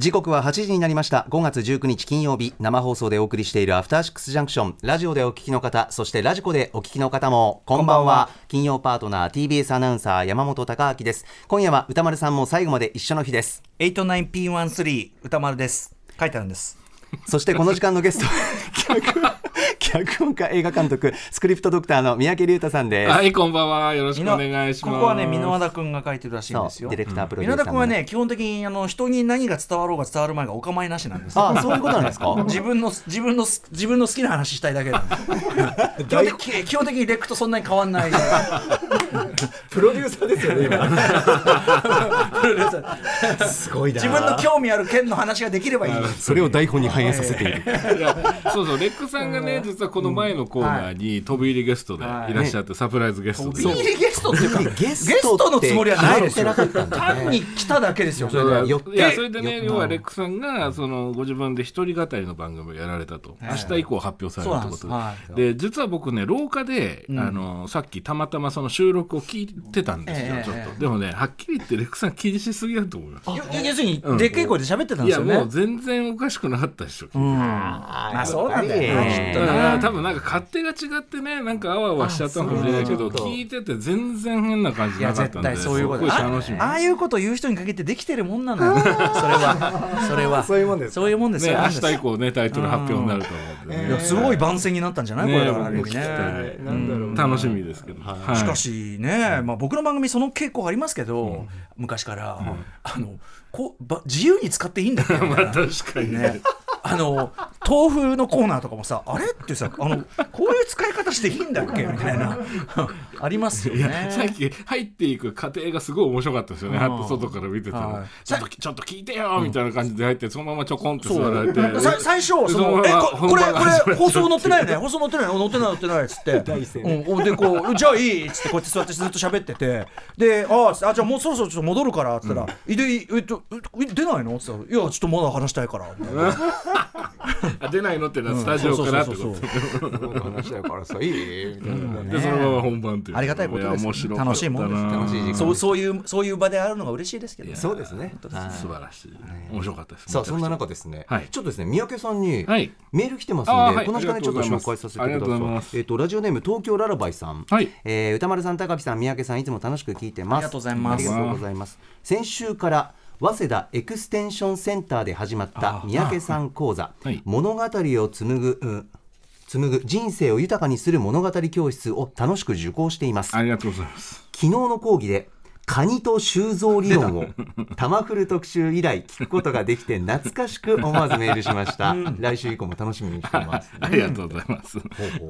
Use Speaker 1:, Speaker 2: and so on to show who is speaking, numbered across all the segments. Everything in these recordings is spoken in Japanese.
Speaker 1: 時刻は8時になりました。5月19日金曜日。生放送でお送りしているアフターシックスジャンクション。ラジオでお聞きの方そしてラジコでお聞きの方もこんばんは。金曜パートナー TBS アナウンサー山本貴明です。今夜は歌丸さんも最後まで一緒の日です。
Speaker 2: 89P13 歌丸です。書いてあるんです。
Speaker 1: そしてこの時間のゲスト脚本家映画監督スクリプトドクターの三宅龍太さんです。
Speaker 3: はいこんばんは。よろしくお願いします。
Speaker 2: ここはね箕輪田君が書いてるらしいんですよ。
Speaker 1: ディレクタープロデュー
Speaker 2: 箕輪田君はね基本的にあの人に何が伝わろうが伝わる前がお構いなしなんです
Speaker 1: あそういうことなんですか？
Speaker 2: 自分の自分の自分の好きな話したいだけなんで基本的基本的にレックとそんなに変わんない
Speaker 1: プロデューサーですよね
Speaker 2: プロデューサー。
Speaker 1: すごいな。
Speaker 2: 自分の興味ある件の話ができればいい。
Speaker 1: それを台本に反映させている。
Speaker 3: そうそうレックさんがね実はこの前のコーナーに飛び入りゲストでい。らっしゃってサプライズゲストで。
Speaker 2: 飛び入りゲストっていうか
Speaker 1: ゲ
Speaker 2: ゲストのつもりはない。ですよ
Speaker 1: 決まってなかったんだね
Speaker 2: 単に来ただけですよ
Speaker 3: それで。
Speaker 1: よって。
Speaker 3: いやそれでね要はレックさんがそのご自分で一人語りの番組をやられたと。明日以降発表されるってこと
Speaker 2: で。す。
Speaker 3: でで実は僕ね廊下であのさっきたまたまその収録を聞いてたんですよ
Speaker 2: ええ
Speaker 3: ちょっと。でもねはっきり言ってレックさん気にしすぎだと思います。
Speaker 2: よ要するにでっかい声で喋ってたんですよね。
Speaker 3: いやもう全然おかしくなかったでしょ
Speaker 2: うん。まあそうなんだよなきっと
Speaker 3: だから
Speaker 2: な
Speaker 3: 多分なんか勝手が違ってねなんかあわあわしちゃったのかもしれないけど聞いてて全然変な感じ
Speaker 2: いや
Speaker 3: なかったんで
Speaker 2: 絶対そういうこと。ああいうこと言う人に限ってできてるもんなのよ。それは。それは。
Speaker 1: そういうもんですか？
Speaker 2: そういうもんです
Speaker 3: ね
Speaker 2: よ
Speaker 3: 明日以降ねタイトル発表になると思うんでね。
Speaker 2: いやすごい番宣になったんじゃない？これ
Speaker 3: ね
Speaker 2: だから。ね
Speaker 3: 楽しみですけど。はい。
Speaker 2: しかしね、まあ、僕の番組その傾向ありますけど、昔から、あのこうば自由に使っていいんだっけみたいな
Speaker 3: 確かにね。
Speaker 2: ね、あの豆腐のコーナーとかもさあれってさあのこういう使い方していいんだっけみたいなありますよね。
Speaker 3: さっき入っていく過程がすごい面白かったですよね、外から見てたら、
Speaker 2: はい。
Speaker 3: ちょっとちょっと聞いてよみたいな感じで入ってそのままちょこんって座られて。
Speaker 2: さ最初そ
Speaker 3: そのまま
Speaker 2: のえここれこれ放送載ってないよね。放送載ってない。載ってない載ってないっつって。うん。でこう じゃあいいっつってこうやって座ってずっと喋ってて。でああじゃあもうそろそろちょっと戻るからっつったら「いでいえっとえ出ないの?」っつったら「いやちょっとまだ話したいから」みたいな。
Speaker 3: あ出ないのってのはスタジオからってこと。
Speaker 1: 話だからさいいみたいな
Speaker 3: でそのまま本番っていう。
Speaker 2: ありがたいことです。楽しいもんです
Speaker 1: 楽しい時間。
Speaker 2: そうそういうそういう場であるのが嬉しいですけどね。
Speaker 1: そうですね。
Speaker 3: 素晴らしい。面白かったです。
Speaker 1: さあそんな中
Speaker 3: で
Speaker 1: ですね、
Speaker 3: はい。
Speaker 1: ちょっとですね三宅さんに
Speaker 3: はい。
Speaker 1: メール来てますんで、この時間でちょっと紹介させてください。えっ、とラジオネーム東京ララバイさん、
Speaker 3: はい。
Speaker 1: えー歌丸さん高木さん三宅さんいつも楽しく聞いてます。
Speaker 2: ありがとうございます。
Speaker 1: ありがとうございます。先週から早稲田エクステンションセンターで始まった三宅さん講座、
Speaker 3: はい。
Speaker 1: 物語を紡ぐ、うん紡ぐ人生を豊かにする物語教室を楽しく受講しています。
Speaker 3: ありがとうございます。
Speaker 1: 昨日の講義でカニと収蔵理論をタマフル特集以来聞くことができて懐かしく思わずメールしました、来週以降も楽しみにしています。
Speaker 3: ありがとうございます。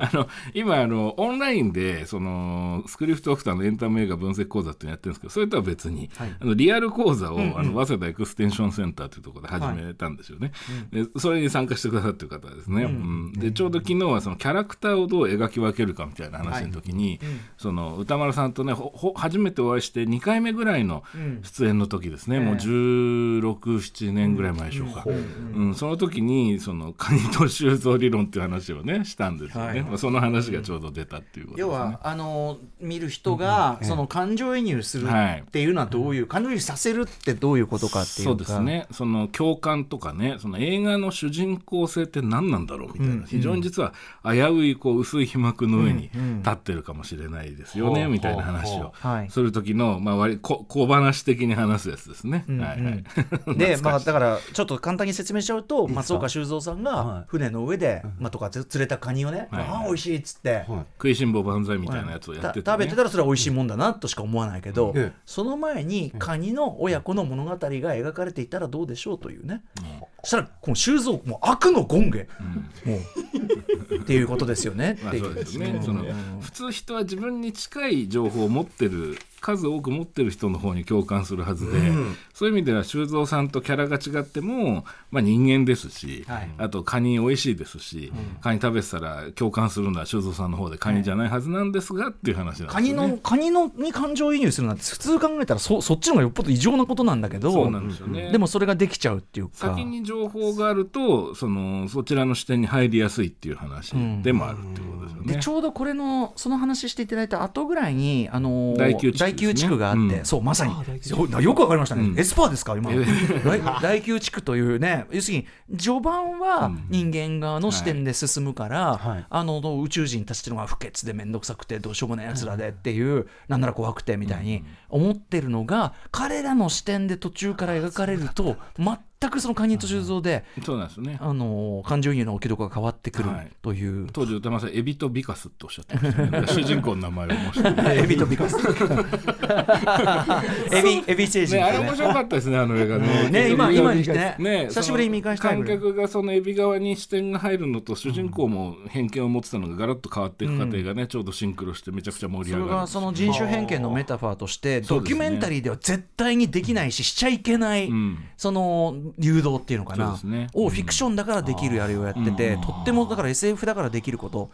Speaker 3: あの今あのオンラインでそのスクリプトオフターのエンタメ映画分析講座ってやってるんですけどそれとは別に、あのリアル講座を、あの早稲田エクステンションセンターというところで始めたんですよね。でそれに参加してくださってる方ですね。うん。でちょうど昨日はそのキャラクターをどう描き分けるかみたいな話の時に、その歌丸さんとねほほ初めてお会いして2回目ぐらいの出演の時ですね、もう1617年ぐらい前でしょうか。うん、その時にそのカニと収蔵理論っていう話をねしたんですよね、
Speaker 2: はい。
Speaker 3: まあ、その話がちょうど出たっていうことですね。
Speaker 2: 要はあの見る人がその感情移入する
Speaker 3: はい
Speaker 2: っていうのはどういう感情移入させるってどういうことかっていうか。
Speaker 3: そうですね。その共感とかねその映画の主人公性って何なんだろうみたいな、非常に実は危ういこう薄い皮膜の上に立ってるかもしれないですよね、
Speaker 1: う。ん
Speaker 3: みたいな話を
Speaker 2: はい。
Speaker 3: する時の、まあ、割こ小話的に話すやつですね。はいはい、
Speaker 2: でまあだからちょっと簡単に説明しちゃうと松岡修造さん
Speaker 1: はい。
Speaker 2: が船の上でまあとか釣れたカニをね
Speaker 3: はい
Speaker 2: ああ美味しいっつって。
Speaker 1: はい。
Speaker 3: 食いしん坊万歳みたいなやつをや
Speaker 2: た
Speaker 3: ってて、ね。
Speaker 2: 食べてたらそれは美味しいもんだなとしか思わないけど
Speaker 1: ええ。
Speaker 2: その前にカニの親子の物語が描かれていたらどうでしょうというね。そしたらこの修造もう悪の権下もう。っていうことですよね。
Speaker 3: まあ
Speaker 2: ってい
Speaker 3: そううですね、その普通人は自分に近い情報を持ってる数多く持ってる人の方に共感するはずで、うん、そういう意味では修造さんとキャラが違っても、まあ、人間ですし、
Speaker 2: はい、
Speaker 3: あとカニ美味しいですし、うん、カニ食べてたら共感するのは修造さんの方でカニじゃないはずなんですが、っていう話なんです、ね、
Speaker 2: カニのカニのに感情移入するなんて普通考えたらそそっちの方がよっぽど異常なことなんだけど
Speaker 3: で、
Speaker 2: もそれができちゃうっていうか。
Speaker 3: 先に情報があるとそのそちらの視点に入りやすいっていう話でもあるってことですよね。
Speaker 2: うん、でちょうどこれのその話していただいた後ぐらいにあのー、
Speaker 3: 第第九地
Speaker 2: 区があって、そうまさに。よくわかりましたね、エスパーですか今。第九地区というね要するに序盤は人間側の視点で進むから、あの宇宙人たちっていうのが不潔で面倒くさくてどうしようもないやつらでっていう、なんなら怖くてみたいに思ってるのが彼らの視点で途中から描かれると全くそのカニと修造で、
Speaker 3: そうなんですね。
Speaker 2: あの感情移入の置きどころが変わってくる
Speaker 3: はい。
Speaker 2: という。
Speaker 3: 当時歌丸さんエビとビカスっておっしゃってましたね。主人公の名前を申して
Speaker 2: エビとビカス。エビ、エビ星人
Speaker 3: ね、あれ
Speaker 2: とね
Speaker 3: 面白かったですね、あの映画ね。
Speaker 2: ね今今にね。
Speaker 3: ね
Speaker 2: 久しぶりに見返した
Speaker 3: 観客がそのエビ側に視点が入るのと、主人公も偏見を持ってたのがガラッと変わっていく過程がね、ちょうどシンクロしてめちゃくちゃ盛り
Speaker 2: それ
Speaker 3: 上がる。
Speaker 2: がその人種偏見のメタファーとしてドキュメンタリーでは絶対にできないししちゃいけない、
Speaker 3: うん。
Speaker 2: その誘導っていうのかな、
Speaker 3: ね。
Speaker 2: をフィクションだからできるやりをやってて、とってもだから SF だからできること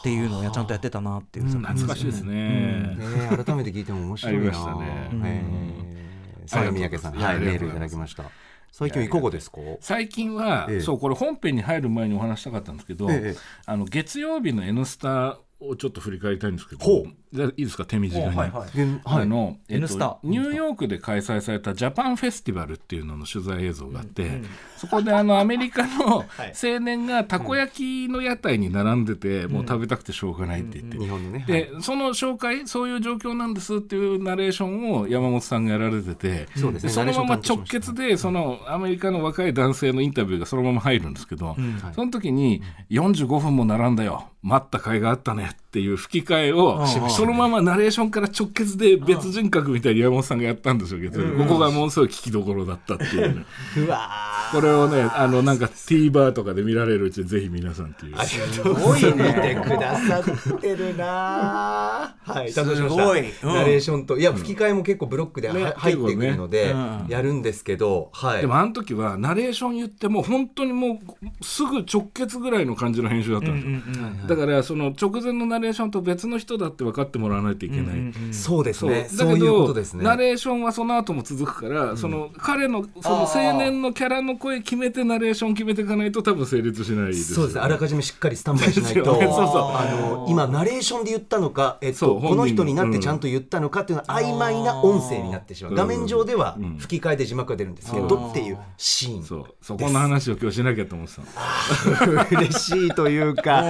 Speaker 2: っていうのをやちゃんとやってたなっていう、
Speaker 3: 懐かしいですね。
Speaker 1: ね。改めて聞いても面白いな。
Speaker 3: ありましたね。
Speaker 1: えー。さあ三宅さん。はいメールいただきました。最近はいかがですか？
Speaker 3: 最近は、
Speaker 1: ええ。
Speaker 3: そうこれ本編に入る前にお話したかったんですけど、
Speaker 1: ええ。
Speaker 3: あの月曜日の「N スタ」をちょっと振り返りたいんですけどいいですか？手短に、
Speaker 2: はいはい。
Speaker 3: あの、えっ
Speaker 2: N スタ。
Speaker 3: と、ニューヨークで開催されたジャパンフェスティバルっていうのの取材映像があって、そこであのアメリカの 青年がたこ焼きの屋台に並んでて、もう食べたくてしょうがないって言って、
Speaker 1: 日本のね
Speaker 3: でその紹介そういう状況なんですっていうナレーションを山本さんがやられてて
Speaker 1: そうですね。
Speaker 3: そのまま直結でそのアメリカの若い男性のインタビューがそのまま入るんですけど、その時に45分も並んだよ。待った甲斐があったねっていう吹き替えをそのままナレーションから直結で別人格みたいに山本さんがやったんですよ月曜日ここがものすごい聞きどころだったっていうね、
Speaker 1: うわ
Speaker 3: これをねあのなんか TVer とかで見られるうちにぜひ皆さんっていう。
Speaker 1: すごい見てくださってるなはい担当しました。
Speaker 2: すごいうん。
Speaker 1: ナレーションといや吹き替えも結構ブロックでは
Speaker 3: ね
Speaker 1: 入ってくるので
Speaker 2: ね。うん。
Speaker 1: やるんですけどはい。
Speaker 3: でもあの時はナレーション言っても本当にもうすぐ直結ぐらいの感じの編集だったんですよ、だからその直前のナレーションと別の人だって分かってもらわないといけない、
Speaker 1: そうです
Speaker 3: そう。だ
Speaker 1: ねそういうこ
Speaker 3: けど
Speaker 1: とですね。
Speaker 3: ナレーションはその後も続くから、その彼のその青年のキャラの声決めてナレーション決めていかないと多分成立しないです
Speaker 1: そうですね。あらかじめしっかりスタンバイしないと。
Speaker 3: そうそう
Speaker 1: あの今ナレーションで言ったのか、えっと、
Speaker 3: そう
Speaker 1: この人になってちゃんと言ったのかっていうのは曖昧な音声になってしまう。画面上では吹き替えで字幕が出るんですけどっていうシーン。
Speaker 3: そう。そこの話を今日しなきゃと思ってたの。
Speaker 1: 嬉しいというか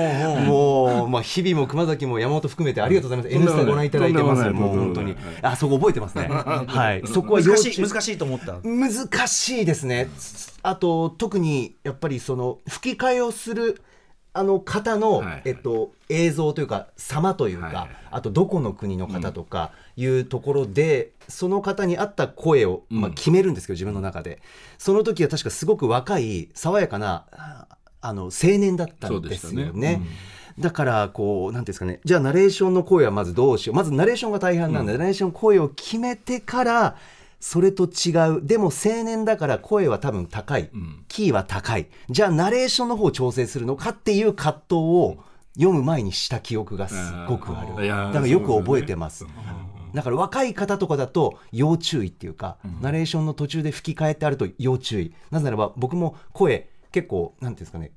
Speaker 1: もう、まあ、日々も熊崎も山本含めてありがとうございます「N スタ」ご覧いただいてます
Speaker 3: も
Speaker 1: う本当に。あそこ覚えてますね。はい。そこは
Speaker 2: 難しい難しいと思った。
Speaker 1: 難しいですね。あと特にやっぱりその吹き替えをするあの方の、
Speaker 3: はい。
Speaker 1: えっと、映像というか様というか、あとどこの国の方とかいうところで、その方に合った声を、まあ、決めるんですけど、自分の中で。その時は確かすごく若い爽やかなああの青年だったんですよね。だからこうなんていうんですかね。じゃあナレーションの声はまずどうしよう。まずナレーションが大半なんで、ナレーション声を決めてからそれと違う。でも青年だから声は多分高い、キーは高い。じゃあナレーションの方を調整するのかっていう葛藤を読む前にした記憶がすごくある。だからよく覚えてます。だから若い方とかだと要注意っていうか、ナレーションの途中で吹き替えてあると要注意。なぜならば僕も声結構なんていうんですかね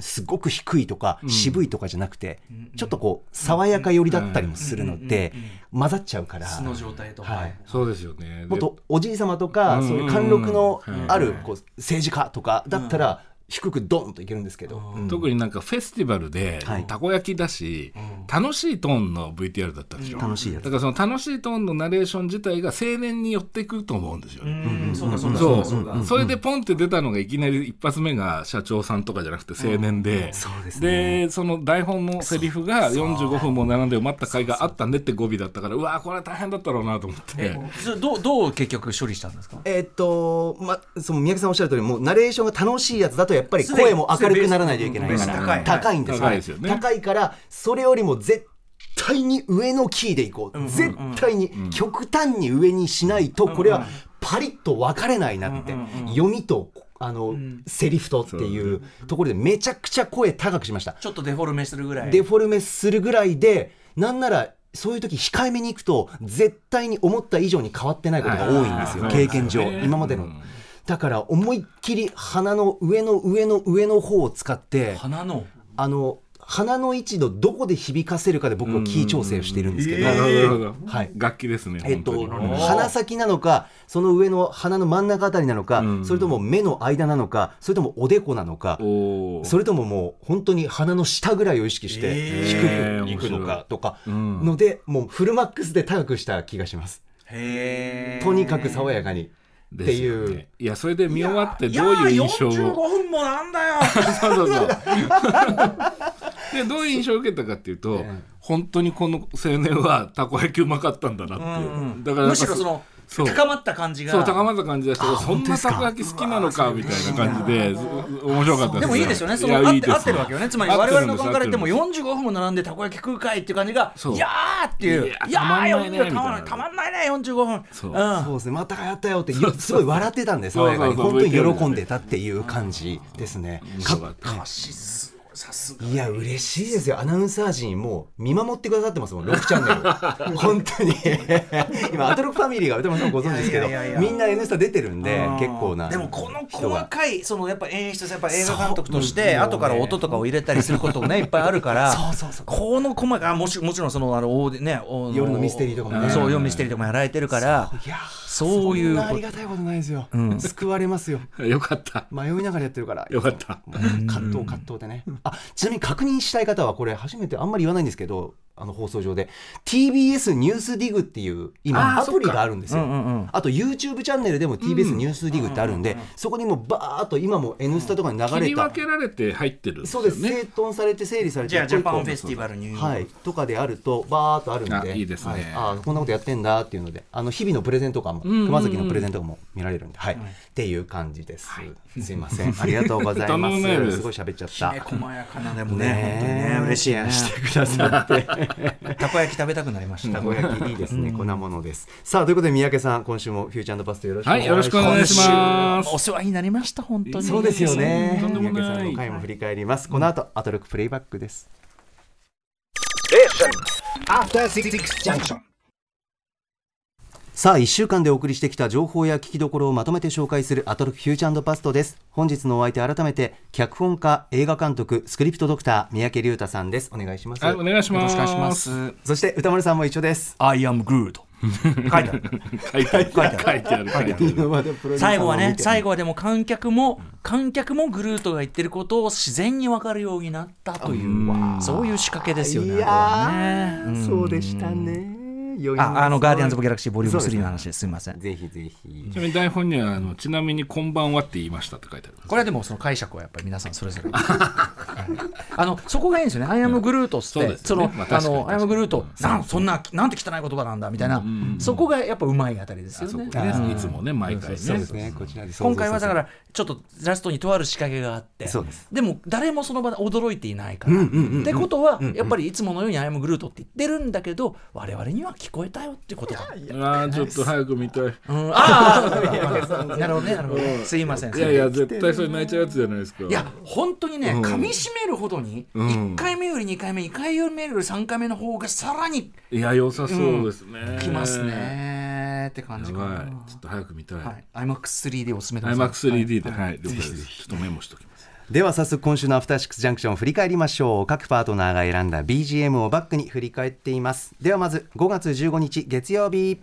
Speaker 1: すごく低いとか渋いとかじゃなくて、ちょっとこう爽やか寄りだったりもするので、混ざっちゃうから。
Speaker 2: 素の状態とか、
Speaker 1: はい。
Speaker 3: そうですよね。
Speaker 1: もっとおじい様とか、
Speaker 3: うん。
Speaker 1: そういう貫禄の
Speaker 3: うん。
Speaker 1: あるこう政治家とかだったら、低くドンといけるんですけど、うん。
Speaker 3: 特になんかフェスティバルで
Speaker 1: はい。
Speaker 3: たこ焼きだし、楽しいトーンの VTR だったでしょ、
Speaker 1: 楽しいやつ。
Speaker 3: だからその楽しいトーンのナレーション自体が青年に寄っていくと思うんですよね、
Speaker 2: うんそうかそうか
Speaker 3: そう
Speaker 2: そう。か。
Speaker 3: それでポンって出たのがいきなり一発目が社長さんとかじゃなくて青年で、
Speaker 1: そうですね。
Speaker 3: でその台本のセリフが45分も並んで待った甲斐があったねって語尾だったからうわーこれは大変だったろうなと思って。
Speaker 2: どうどう結局処理したんですか？
Speaker 1: えーっと、ま、その宮城さんおっしゃる通り、もうナレーションが楽しいやつだと、やっぱり声も明るくならないといけないから、
Speaker 2: 高い。
Speaker 1: 高いんですよ,、
Speaker 3: 高いですよね。
Speaker 1: 高いから、それよりも絶対に上のキーでいこう。絶対に、極端に上にしないと、これはパリッと分かれないなって、読みと、あの、セリフとっていうところで、めちゃくちゃ声高くしました。
Speaker 2: ちょっとデフォルメするぐらい。
Speaker 1: デフォルメするぐらいでなんならそういう時控えめに行くと絶対に思った以上に変わってないことが多いんですよ、
Speaker 3: はい
Speaker 1: 経験上、今までの、
Speaker 3: うん
Speaker 1: だから思いっきり鼻の上の上の上の方を使って
Speaker 2: 鼻の。
Speaker 1: あの鼻の位置のどこで響かせるかで僕はキー調整をしているんですけど、
Speaker 3: なるほど。
Speaker 1: はい。
Speaker 3: 楽器ですね
Speaker 1: えっと、鼻先なのかその上の鼻の真ん中あたりなのか、
Speaker 3: うん。
Speaker 1: それとも目の間なのかそれともおでこなのかそれとももう本当に鼻の下ぐらいを意識して
Speaker 3: えー
Speaker 1: 低くい。くのかとか
Speaker 3: うん。
Speaker 1: ので、もうフルマックスで高くした気がします。
Speaker 2: へ
Speaker 1: とにかく爽やかにっていう。
Speaker 3: よねいやそれで見終わって
Speaker 2: い
Speaker 3: どういう印象を
Speaker 2: ？45分もなんだよ。
Speaker 3: そうそうそう。でどういう印象を受けたかっていうと、
Speaker 1: ええ。
Speaker 3: 本当にこの青年はたこ焼きうまかったんだなっていう、だから
Speaker 2: むしろその高まった感じが。
Speaker 3: そう高まった感じだし
Speaker 1: あ
Speaker 3: そんなたこ焼き好きなのかみたいな感じでず面白かったです
Speaker 2: でもいいですよね、そ
Speaker 3: いやいいです
Speaker 2: の合って合ってるわけよね、つまり我々の考えから言っても
Speaker 3: 合って
Speaker 2: 45分も並んでたこ焼き食うかいっていう感じが、いやーっていう、
Speaker 3: いや
Speaker 2: いや
Speaker 3: たまんない
Speaker 2: ー、
Speaker 3: ね
Speaker 2: 40たまんない
Speaker 3: みたいな。
Speaker 2: たまんないね、45分。
Speaker 3: そう。ん。
Speaker 1: そうですね。またやったよってすごい笑ってたんで爽やかに
Speaker 3: そう。そう
Speaker 1: 本当に喜んでたっていう感じですね。
Speaker 3: かった
Speaker 2: 歌詞すごいさす。が。
Speaker 1: いや嬉しいですよ。アナウンサー陣もう見守ってくださってますもん6チャンネル。本当に。今アトロックファミリーが歌丸さんご存知ですけどみんな「N スタ」出てるんで
Speaker 2: うん
Speaker 1: 結構な
Speaker 2: でもこの細かいそのやっぱ演出やっぱ映画監督として後から音とかを入れたりすることもねいっぱいあるから
Speaker 1: そうそうそう。
Speaker 2: この細かいあもしもちろんそのあのオーディねお
Speaker 1: 夜のミステリーとかもね。
Speaker 2: そう夜のミステリーとかもやられてるからそういう
Speaker 1: そんなありがたいことないですよ、
Speaker 2: ん。
Speaker 1: 救われますよ。
Speaker 3: よかった。
Speaker 1: 迷いながらやってるから。
Speaker 3: よかった。
Speaker 1: 葛藤葛藤でね。あちなみに確認したい方はこれ初めてあんまり言わないんですけどあの放送上で TBS ニュースディグっていう今アプリがあるんですよ。
Speaker 2: うんうんうん。
Speaker 1: あと YouTube チャンネルでも TBS ニュースディグってあるんで、そこにもバーっと今も「N スタ」とかに流
Speaker 3: 切り
Speaker 1: れた、
Speaker 3: 分けられて入ってるんです
Speaker 1: そ
Speaker 3: よね。
Speaker 1: うです。整頓されて整理されて
Speaker 2: じゃあジャパンフェスティバルニューヨーク。
Speaker 1: はい、とかであるとバーっとあるんで。
Speaker 3: あいいですね。
Speaker 1: はい、あこんなことやってんだっていうのであの日々のプレゼントとかも、
Speaker 3: んうんうん。
Speaker 1: 熊崎のプレゼントとかも見られるんで、はい。っていう感じです、すいません。ありがとうございま
Speaker 3: す。す
Speaker 1: すごい喋っちゃった。
Speaker 2: 細やかなでもね
Speaker 1: ね
Speaker 2: 本当にね嬉しいね。
Speaker 1: してくださって
Speaker 2: たこ焼き食べたくなりました。
Speaker 1: たこ焼きいいですね、粉ものです。さあということで三宅さん今週もフューチャーパストよろしくお願いします、
Speaker 3: はいよろしくお願いします。
Speaker 2: お世話になりました本当に。
Speaker 1: そうですよね。三宅さんの回も振り返ります。この後アトロックプレイバックです。
Speaker 4: After Six Junction.
Speaker 1: さあ1週間でお送りしてきた情報や聞きどころをまとめて紹介するアトロックフューチャーパストです。本日のお相手改めて脚本家映画監督スクリプトドクター三宅龍太さんです。お願いします、
Speaker 3: はいお願いします。
Speaker 2: よろしくお願いします。
Speaker 1: そして歌丸さんも一緒です。
Speaker 2: I am Groot 書いてある。
Speaker 3: 書いてある。書いてある。書いてある。
Speaker 2: 最後はね最後はでも観客も観客もグルートが言ってることを自然に分かるようになったというそういう仕掛けですよね
Speaker 1: いや
Speaker 2: ね
Speaker 1: そうでしたね余韻
Speaker 2: ああのガーディアンズ・オブ・ギャラクシーボリューム3
Speaker 1: そうですね。
Speaker 2: の話ですすみません。
Speaker 1: ぜひぜひ。
Speaker 3: ちなみに台本にはあのちなみにこんばんはって言いましたって書いてある
Speaker 2: これはでもその解釈はやっぱり皆さんそれぞれ。はい。あのそこがいいんですよね「アイアムグルート」って。
Speaker 3: そうですよね。
Speaker 2: その
Speaker 3: まあ
Speaker 2: あの I am Groot なんそんななんて汚い言葉なんだみたいな。そこがやっぱうまいあたりですよね。
Speaker 3: ね。
Speaker 2: うん
Speaker 3: いつもね毎回ね。
Speaker 1: そうです。ね。こちらで
Speaker 2: 今回はだからちょっとラストにとある仕掛けがあって。
Speaker 1: そうです。
Speaker 2: でも誰もその場で驚いていないから、
Speaker 1: うんうんうんうん
Speaker 2: ってことはやっぱりいつものように「アイアムグルート」って言ってるんだけど我々には聞こえたよってことだ。
Speaker 3: あーちょっと早く見たい。
Speaker 2: うん、ああなるほどねなるほどね。すいません
Speaker 3: いやいや絶対それ泣いちゃうやつじゃないですか。
Speaker 2: いや本当にね、
Speaker 3: うん。
Speaker 2: 噛み締めるほどに、
Speaker 3: うん。
Speaker 2: 1回目より2回目2回目より3回目の方がさらに
Speaker 3: いや良さそうですね、
Speaker 2: きますねって感じかな、
Speaker 3: ちょっと早く見たい、
Speaker 2: はい、IMAX3D でおすすめです。
Speaker 3: IMAX3D で。はい、了解ですちょっとメモしときます
Speaker 1: では早速今週のアフターシックスジャンクションを振り返りましょう。各パートナーが選んだ BGM をバックに振り返っています。ではまず5月15日月曜日。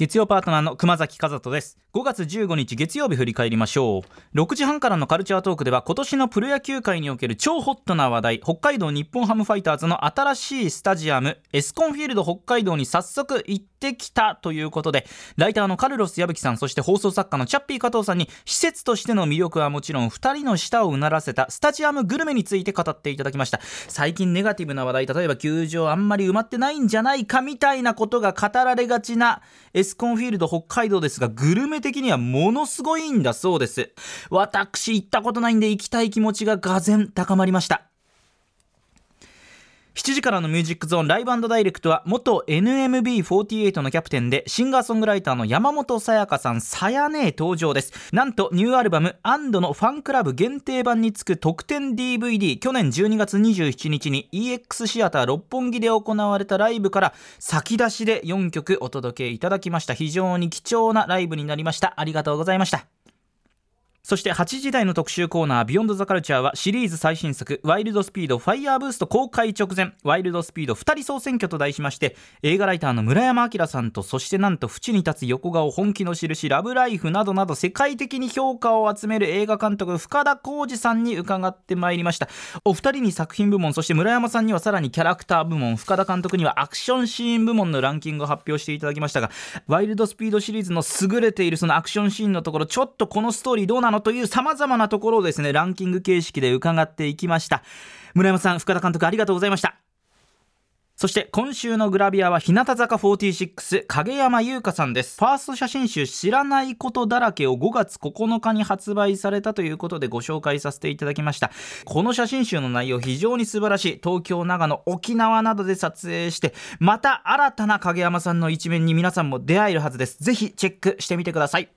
Speaker 5: 月曜パートナーの熊崎和人です。5月15日月曜日振り返りましょう。6時半からのカルチャートークでは今年のプロ野球界における超ホットな話題北海道日本ハムファイターズの新しいスタジアムエスコンフィールド北海道に早速行ってきたということでライターのカルロス矢吹さんそして放送作家のチャッピー加藤さんに施設としての魅力はもちろん2人の舌をうならせたスタジアムグルメについて語っていただきました。最近ネガティブな話題例えば球場あんまり埋まってないんじゃないかみたいなことが語られがちなエススコンフィールド北海道ですがグルメ的にはものすごいんだそうです。私行ったことないんで行きたい気持ちが俄然高まりました。7時からのミュージックゾーンライブダイレクトは元 NMB48 のキャプテンでシンガーソングライターの山本さやかさんさやねえ登場です。なんとニューアルバム「アンドのファンクラブ限定版につく特典 DVD 去年12月27日に EX シアター六本木で行われたライブから先出しで4曲お届けいただきました。非常に貴重なライブになりました。ありがとうございました。そして8時台の特集コーナー「ビヨンドザカルチャーはシリーズ最新作「ワイルドスピードファイヤーブースト」公開直前「ワイルドスピード2人総選挙」と題しまして映画ライターの村山明さんとそしてなんと縁に立つ横顔本気の印ラブライフなどなど世界的に評価を集める映画監督深田浩二さんに伺ってまいりました。お二人に作品部門そして村山さんにはさらにキャラクター部門深田監督にはアクションシーン部門のランキングを発表していただきましたがワイルドスピードシリーズの優れているそのアクションシーンのところちょっとこのストーリーどうなのという様々なところをですねランキング形式で伺っていきました。村山さん深田監督ありがとうございました。そして今週のグラビアは日向坂46影山優香さんです。ファースト写真集知らないことだらけを5月9日に発売されたということでご紹介させていただきました。この写真集の内容非常に素晴らしい。東京長野沖縄などで撮影してまた新たな影山さんの一面に皆さんも出会えるはずです。ぜひチェックしてみてください。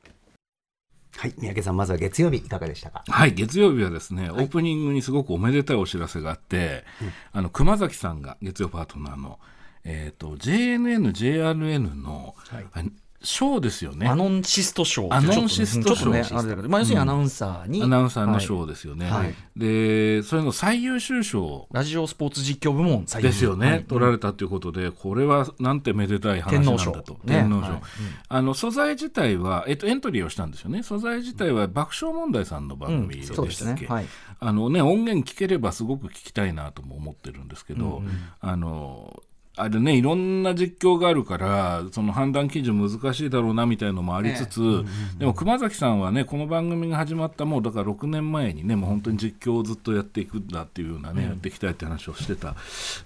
Speaker 1: はい。三宅さんまずは月曜日いかがでしたか？
Speaker 3: はい、月曜日はですね、オープニングにすごくおめでたいお知らせがあって、あの熊崎さんが月曜パートナーの、えー、と JNN、JRN の、あショーですよね。
Speaker 2: アノンシストショー
Speaker 3: アノンシストショー。
Speaker 2: ちょっとねあれだけど、まあ、要するにアナウンサーに、
Speaker 3: アナウンサーのショーですよね。
Speaker 2: はい。
Speaker 3: で、それの最優秀賞。
Speaker 2: ラジオスポーツ実況部門最優
Speaker 3: ですよね、
Speaker 2: はい。
Speaker 3: 取られたということで、これはなんてめでたい話なんだと、
Speaker 2: 天皇賞。
Speaker 3: あの素材自体は、えっと、エントリーをしたんですよね、素材自体は爆笑問題さんの番組でしたっけ、
Speaker 2: すね。はい。
Speaker 3: あのね、音源聞ければすごく聞きたいなとも思ってるんですけど、あのあれねいろんな実況があるからその判断基準難しいだろうなみたいのもありつつ、でも熊崎さんはねこの番組が始まったもうだから6年前にねもう本当に実況をずっとやっていくんだっていうようなね、やっていきたいって話をしてた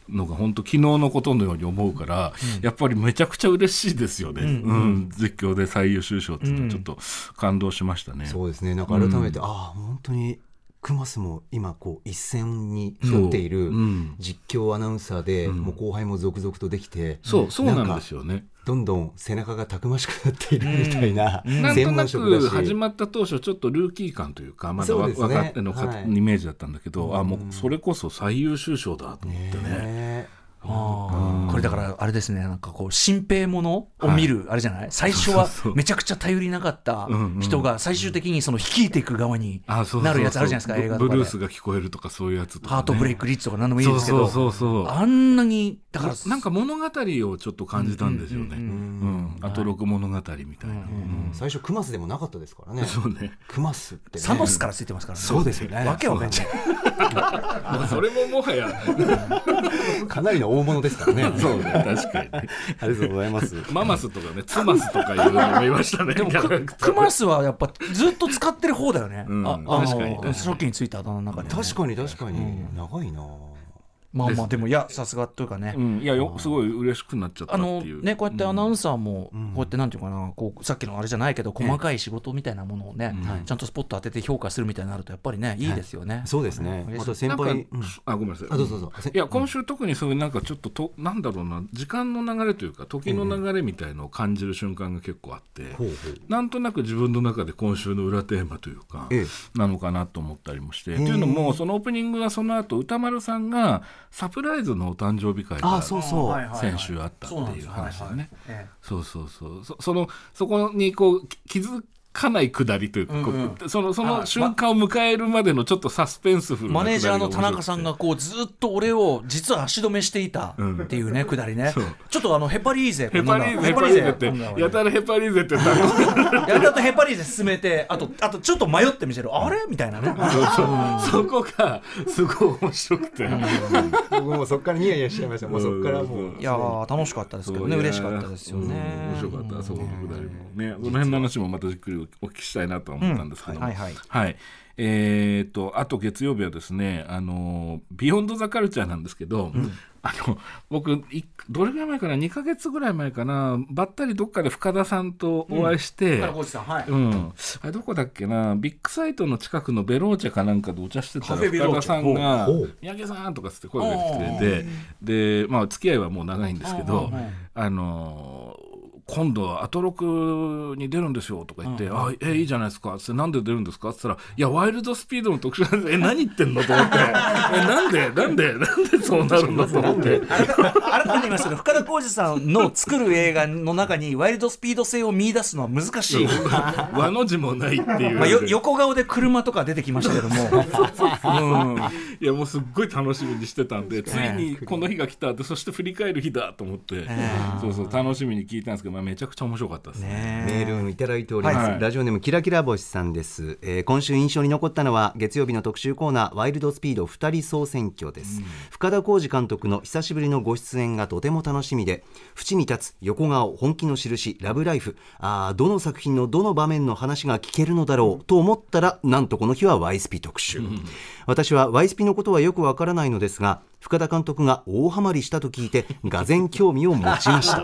Speaker 3: のが本当昨日のことのように思うから、やっぱりめちゃくちゃ嬉しいですよね、うん。実況で最優秀賞っていうのはちょっと感動しましたね。
Speaker 1: そうですね。なんか改めて、ああ本当にクマスも今こう一線に立っている
Speaker 3: う。ん。
Speaker 1: 実況アナウンサーで、もう後輩も続々とできて
Speaker 3: そうそうなんです
Speaker 1: よ
Speaker 3: よね。
Speaker 1: どんどん背中がたくましくなっているみたいな、専
Speaker 3: なんとなく始まった当初ちょっとルーキー感というかまだわ
Speaker 1: そうですね。
Speaker 3: 分かってのか、
Speaker 1: はい。
Speaker 3: イメージだったんだけど、あもうそれこそ最優秀賞だと思ってね。
Speaker 1: ね
Speaker 2: あーこれだからあれですねなんかこう新兵ものを見るあれじゃない、最初は めちゃくちゃ頼りなかった人が最終的にその率いていく側になるやつあるじゃないですか映画とかで。
Speaker 3: ブブルースが聞こえるとかそういうやつとか、ね、
Speaker 2: ハートブレイクリッチとか何でもいいですけど。
Speaker 3: そうそうそうそう。
Speaker 2: あんなにだから
Speaker 3: なんか物語をちょっと感じたんですよね。あと録物語みたいな。
Speaker 1: うん最初クマスでもなかったですからね。
Speaker 3: そうね。
Speaker 1: クマスって、ね、
Speaker 2: サノスからついてますからね。
Speaker 1: そうですよね。
Speaker 2: わけわかんない。
Speaker 3: そ れももはや。
Speaker 1: かなりの大物ですからね
Speaker 3: そうね確かに。ね。
Speaker 1: ありがとうございます。
Speaker 3: ママスとかねツマスとかいうのもいましたね。
Speaker 2: でもクマスはやっぱずっと使ってる方だよね、
Speaker 3: うん。
Speaker 2: あ
Speaker 3: 確かに。
Speaker 2: 初期についたあだ名の中で、ね、
Speaker 1: 確かに確かに、長いな
Speaker 2: まあまあ。でもいやさすがというかね、
Speaker 3: うん。いやよすごい嬉しくなっちゃった
Speaker 2: あ
Speaker 3: っていう。
Speaker 2: のねこうやってアナウンサーもこうやってなんていうかなこうさっきのあれじゃないけど細かい仕事みたいなものをねちゃんとスポット当てて評価するみたいになるとやっぱりねいいですよね。
Speaker 1: そうですね。
Speaker 2: 嬉しい
Speaker 1: また先輩、うん。
Speaker 3: あごめんなさい。
Speaker 1: あどうぞどうぞ。
Speaker 3: いや今週特にそういうなんかちょっととなんだろうな時間の流れというか時の流れみたいのを感じる瞬間が結構あって、
Speaker 1: ほうほう。
Speaker 3: なんとなく自分の中で今週の裏テーマというか、
Speaker 1: ええ。
Speaker 3: なのかなと思ったりもして、というのもそのオープニングはその後歌丸さんがサプライズのお誕生日会
Speaker 1: あ
Speaker 3: が先週あったっていう話でね。
Speaker 2: え
Speaker 3: そうそうそう。そそのそこにこうき気づかないくだりというか、こうそのその瞬間を迎えるまでのちょっとサスペンスフルな
Speaker 2: マネージャーの田中さんがこうずっと俺を実は足止めしていたっていうねくだりね。
Speaker 3: そう。
Speaker 2: ちょっとあのヘパリーゼ。
Speaker 3: ヘパリーゼヘパリーゼ。ってやたらヘパリーゼって言ったら
Speaker 2: やったとヘパリーゼ進めてあとあとちょっと迷ってみせる。あれ？みたいなね。
Speaker 3: そこがすごい面白くて、
Speaker 1: 僕もそっからニヤニヤしちゃいました。もうそっからもう。
Speaker 2: いやー楽しかったですけどね。
Speaker 3: そう。
Speaker 2: 嬉しかったですよね。
Speaker 3: うん。面白かった。そこのくだりも。ね。この辺の話もまたじっくりお聞きしたいなとは思ったんですけども、
Speaker 2: うんはいはい。
Speaker 3: はい。えー、とあと月曜日はですね「あのビヨンド・ザ・カルチャー」なんですけど、あの僕いどれぐらい前かな？2か月ぐらい前かな？ばったりどっかで深田さんとお会いして、
Speaker 2: はい。
Speaker 3: うん、あれどこだっけな？ビッグサイトの近くのベローチェかなんかでお茶してたら深田さんが
Speaker 1: ほうほう「
Speaker 3: 三宅さん」とかつって声かけてくれてでまあ付き合いはもう長いんですけどあのー今度アトロクに出るんですよ」とか言って「あえいいじゃないですか」ってなんで出るんですか?」って言ったら「いやワイルドスピードの特集なんでえ何言ってんの?」と思って「えなんで？なんで？なんでそうなるの?」と思って。
Speaker 2: 改めて言いますけど深田浩二さんの作る映画の中にワイルドスピード性を見出すのは難しい、
Speaker 3: 和の字もないっていう、
Speaker 2: まあ、よ横顔で車とか出てきましたけども、うん、
Speaker 3: いやもうすっごい楽しみにしてたんでついにこの日が来たってそして振り返る日だと思って、そうそう楽しみに聞いたんですけど、まあ、めちゃくちゃ面白かったですね。
Speaker 1: メールをいただいております、
Speaker 3: はい。
Speaker 1: ラジオネームキラキラ星さんです、えー今週印象に残ったのは月曜日の特集コーナーワイルドスピード二人総選挙です、深田浩二監督の久しぶりのご出演がとても楽しみで縁に立つ横顔本気の印ラブライフ。あーどの作品のどの場面の話が聞けるのだろうと思ったらなんとこの日はワイスピ特集、私はワイスピのことはよくわからないのですが深田監督が大ハマりしたと聞いてがぜ興味を持ちました。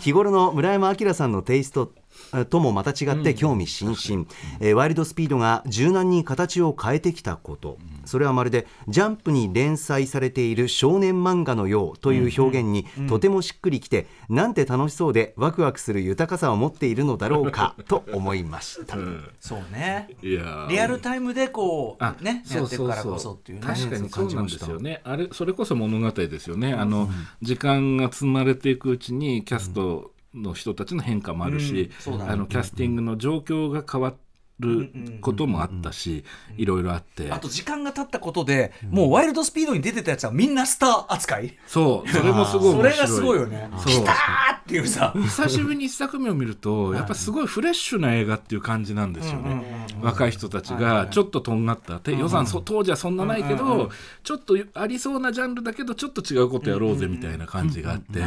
Speaker 1: 日頃の村山明さんのテイストともまた違って興味津々、えーワイルドスピードが柔軟に形を変えてきたこと、それはまるでジャンプに連載されている少年漫画のようという表現にとてもしっくりきて、なんて楽しそうでワクワクする豊かさを持っているのだろうか と思いました。
Speaker 2: そうね。
Speaker 3: いやー。
Speaker 2: リアルタイムでこ
Speaker 3: あ
Speaker 2: うねやってるからこそっていうね。
Speaker 3: 確かにそうなんですよ
Speaker 1: ね。
Speaker 3: ねあれそれこそ物語ですよね、あの時間が積まれていくうちにキャストの人たちの変化もあるし、
Speaker 2: そうだね。
Speaker 3: あのキャスティングの状況が変わることもあったし、いろいろあって。
Speaker 2: あと時間が経ったことで、もうワイルドスピードに出てたやつはみんなスター扱い。
Speaker 3: そう それもすごい面白い。
Speaker 2: それがすごいよね。来たーっていうさ。
Speaker 3: 久しぶりに一作目を見るとやっぱすごいフレッシュな映画っていう感じなんですよね、若い人たちがちょっととんがった、て予算そ当時はそんなないけど、ちょっとありそうなジャンルだけどちょっと違うことやろうぜみたいな感じがあって、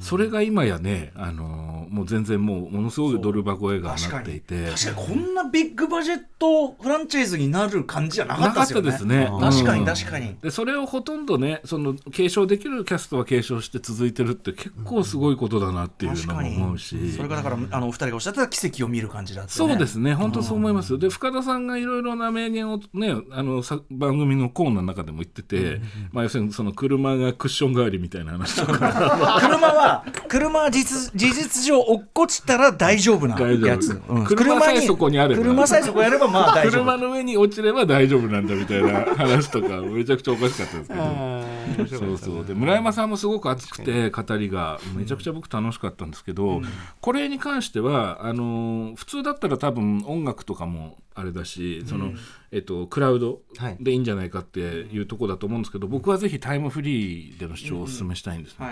Speaker 3: それが今やね、あのーもう全然もうものすごいドル箱映画になっていて。
Speaker 2: 確かに。こんなビッグバジェットフランチャイズになる感じじゃなかったですよね。
Speaker 3: ですね。
Speaker 2: 確かに
Speaker 3: うん。
Speaker 2: 確かに、
Speaker 3: でそれをほとんどねその継承できるキャストは継承して続いてるって結構すごいことだなっていうのも思うし、
Speaker 2: それがだからあのお二人がおっしゃってた奇跡を見る感じだった、ね、
Speaker 3: そうですね、本当そう思います。よ。で、深田さんがいろいろな名言をね、あのさ番組のコーナーの中でも言ってて、まあ、要するにその車がクッション代わりみたいな話とか、
Speaker 2: 車は車は実事実上落っこちたら大丈夫なやつ、うん。
Speaker 3: 車さえそこにあれば
Speaker 2: 車さえそこやればまあ大丈夫。
Speaker 3: 車の上に落ちれば大丈夫なんだみたいな話とか、めちゃくちゃおかしかったですけど。そうそう。で村山さんもすごく熱くて語りがめちゃくちゃ僕楽しかったんですけど、これに関してはあのー普通だったら多分音楽とかもあれだしその、えっと、クラウド
Speaker 1: はい。
Speaker 3: でいいんじゃないかっていうところだと思うんですけど僕はぜひタイムフリーでの視聴をお勧めしたいんですと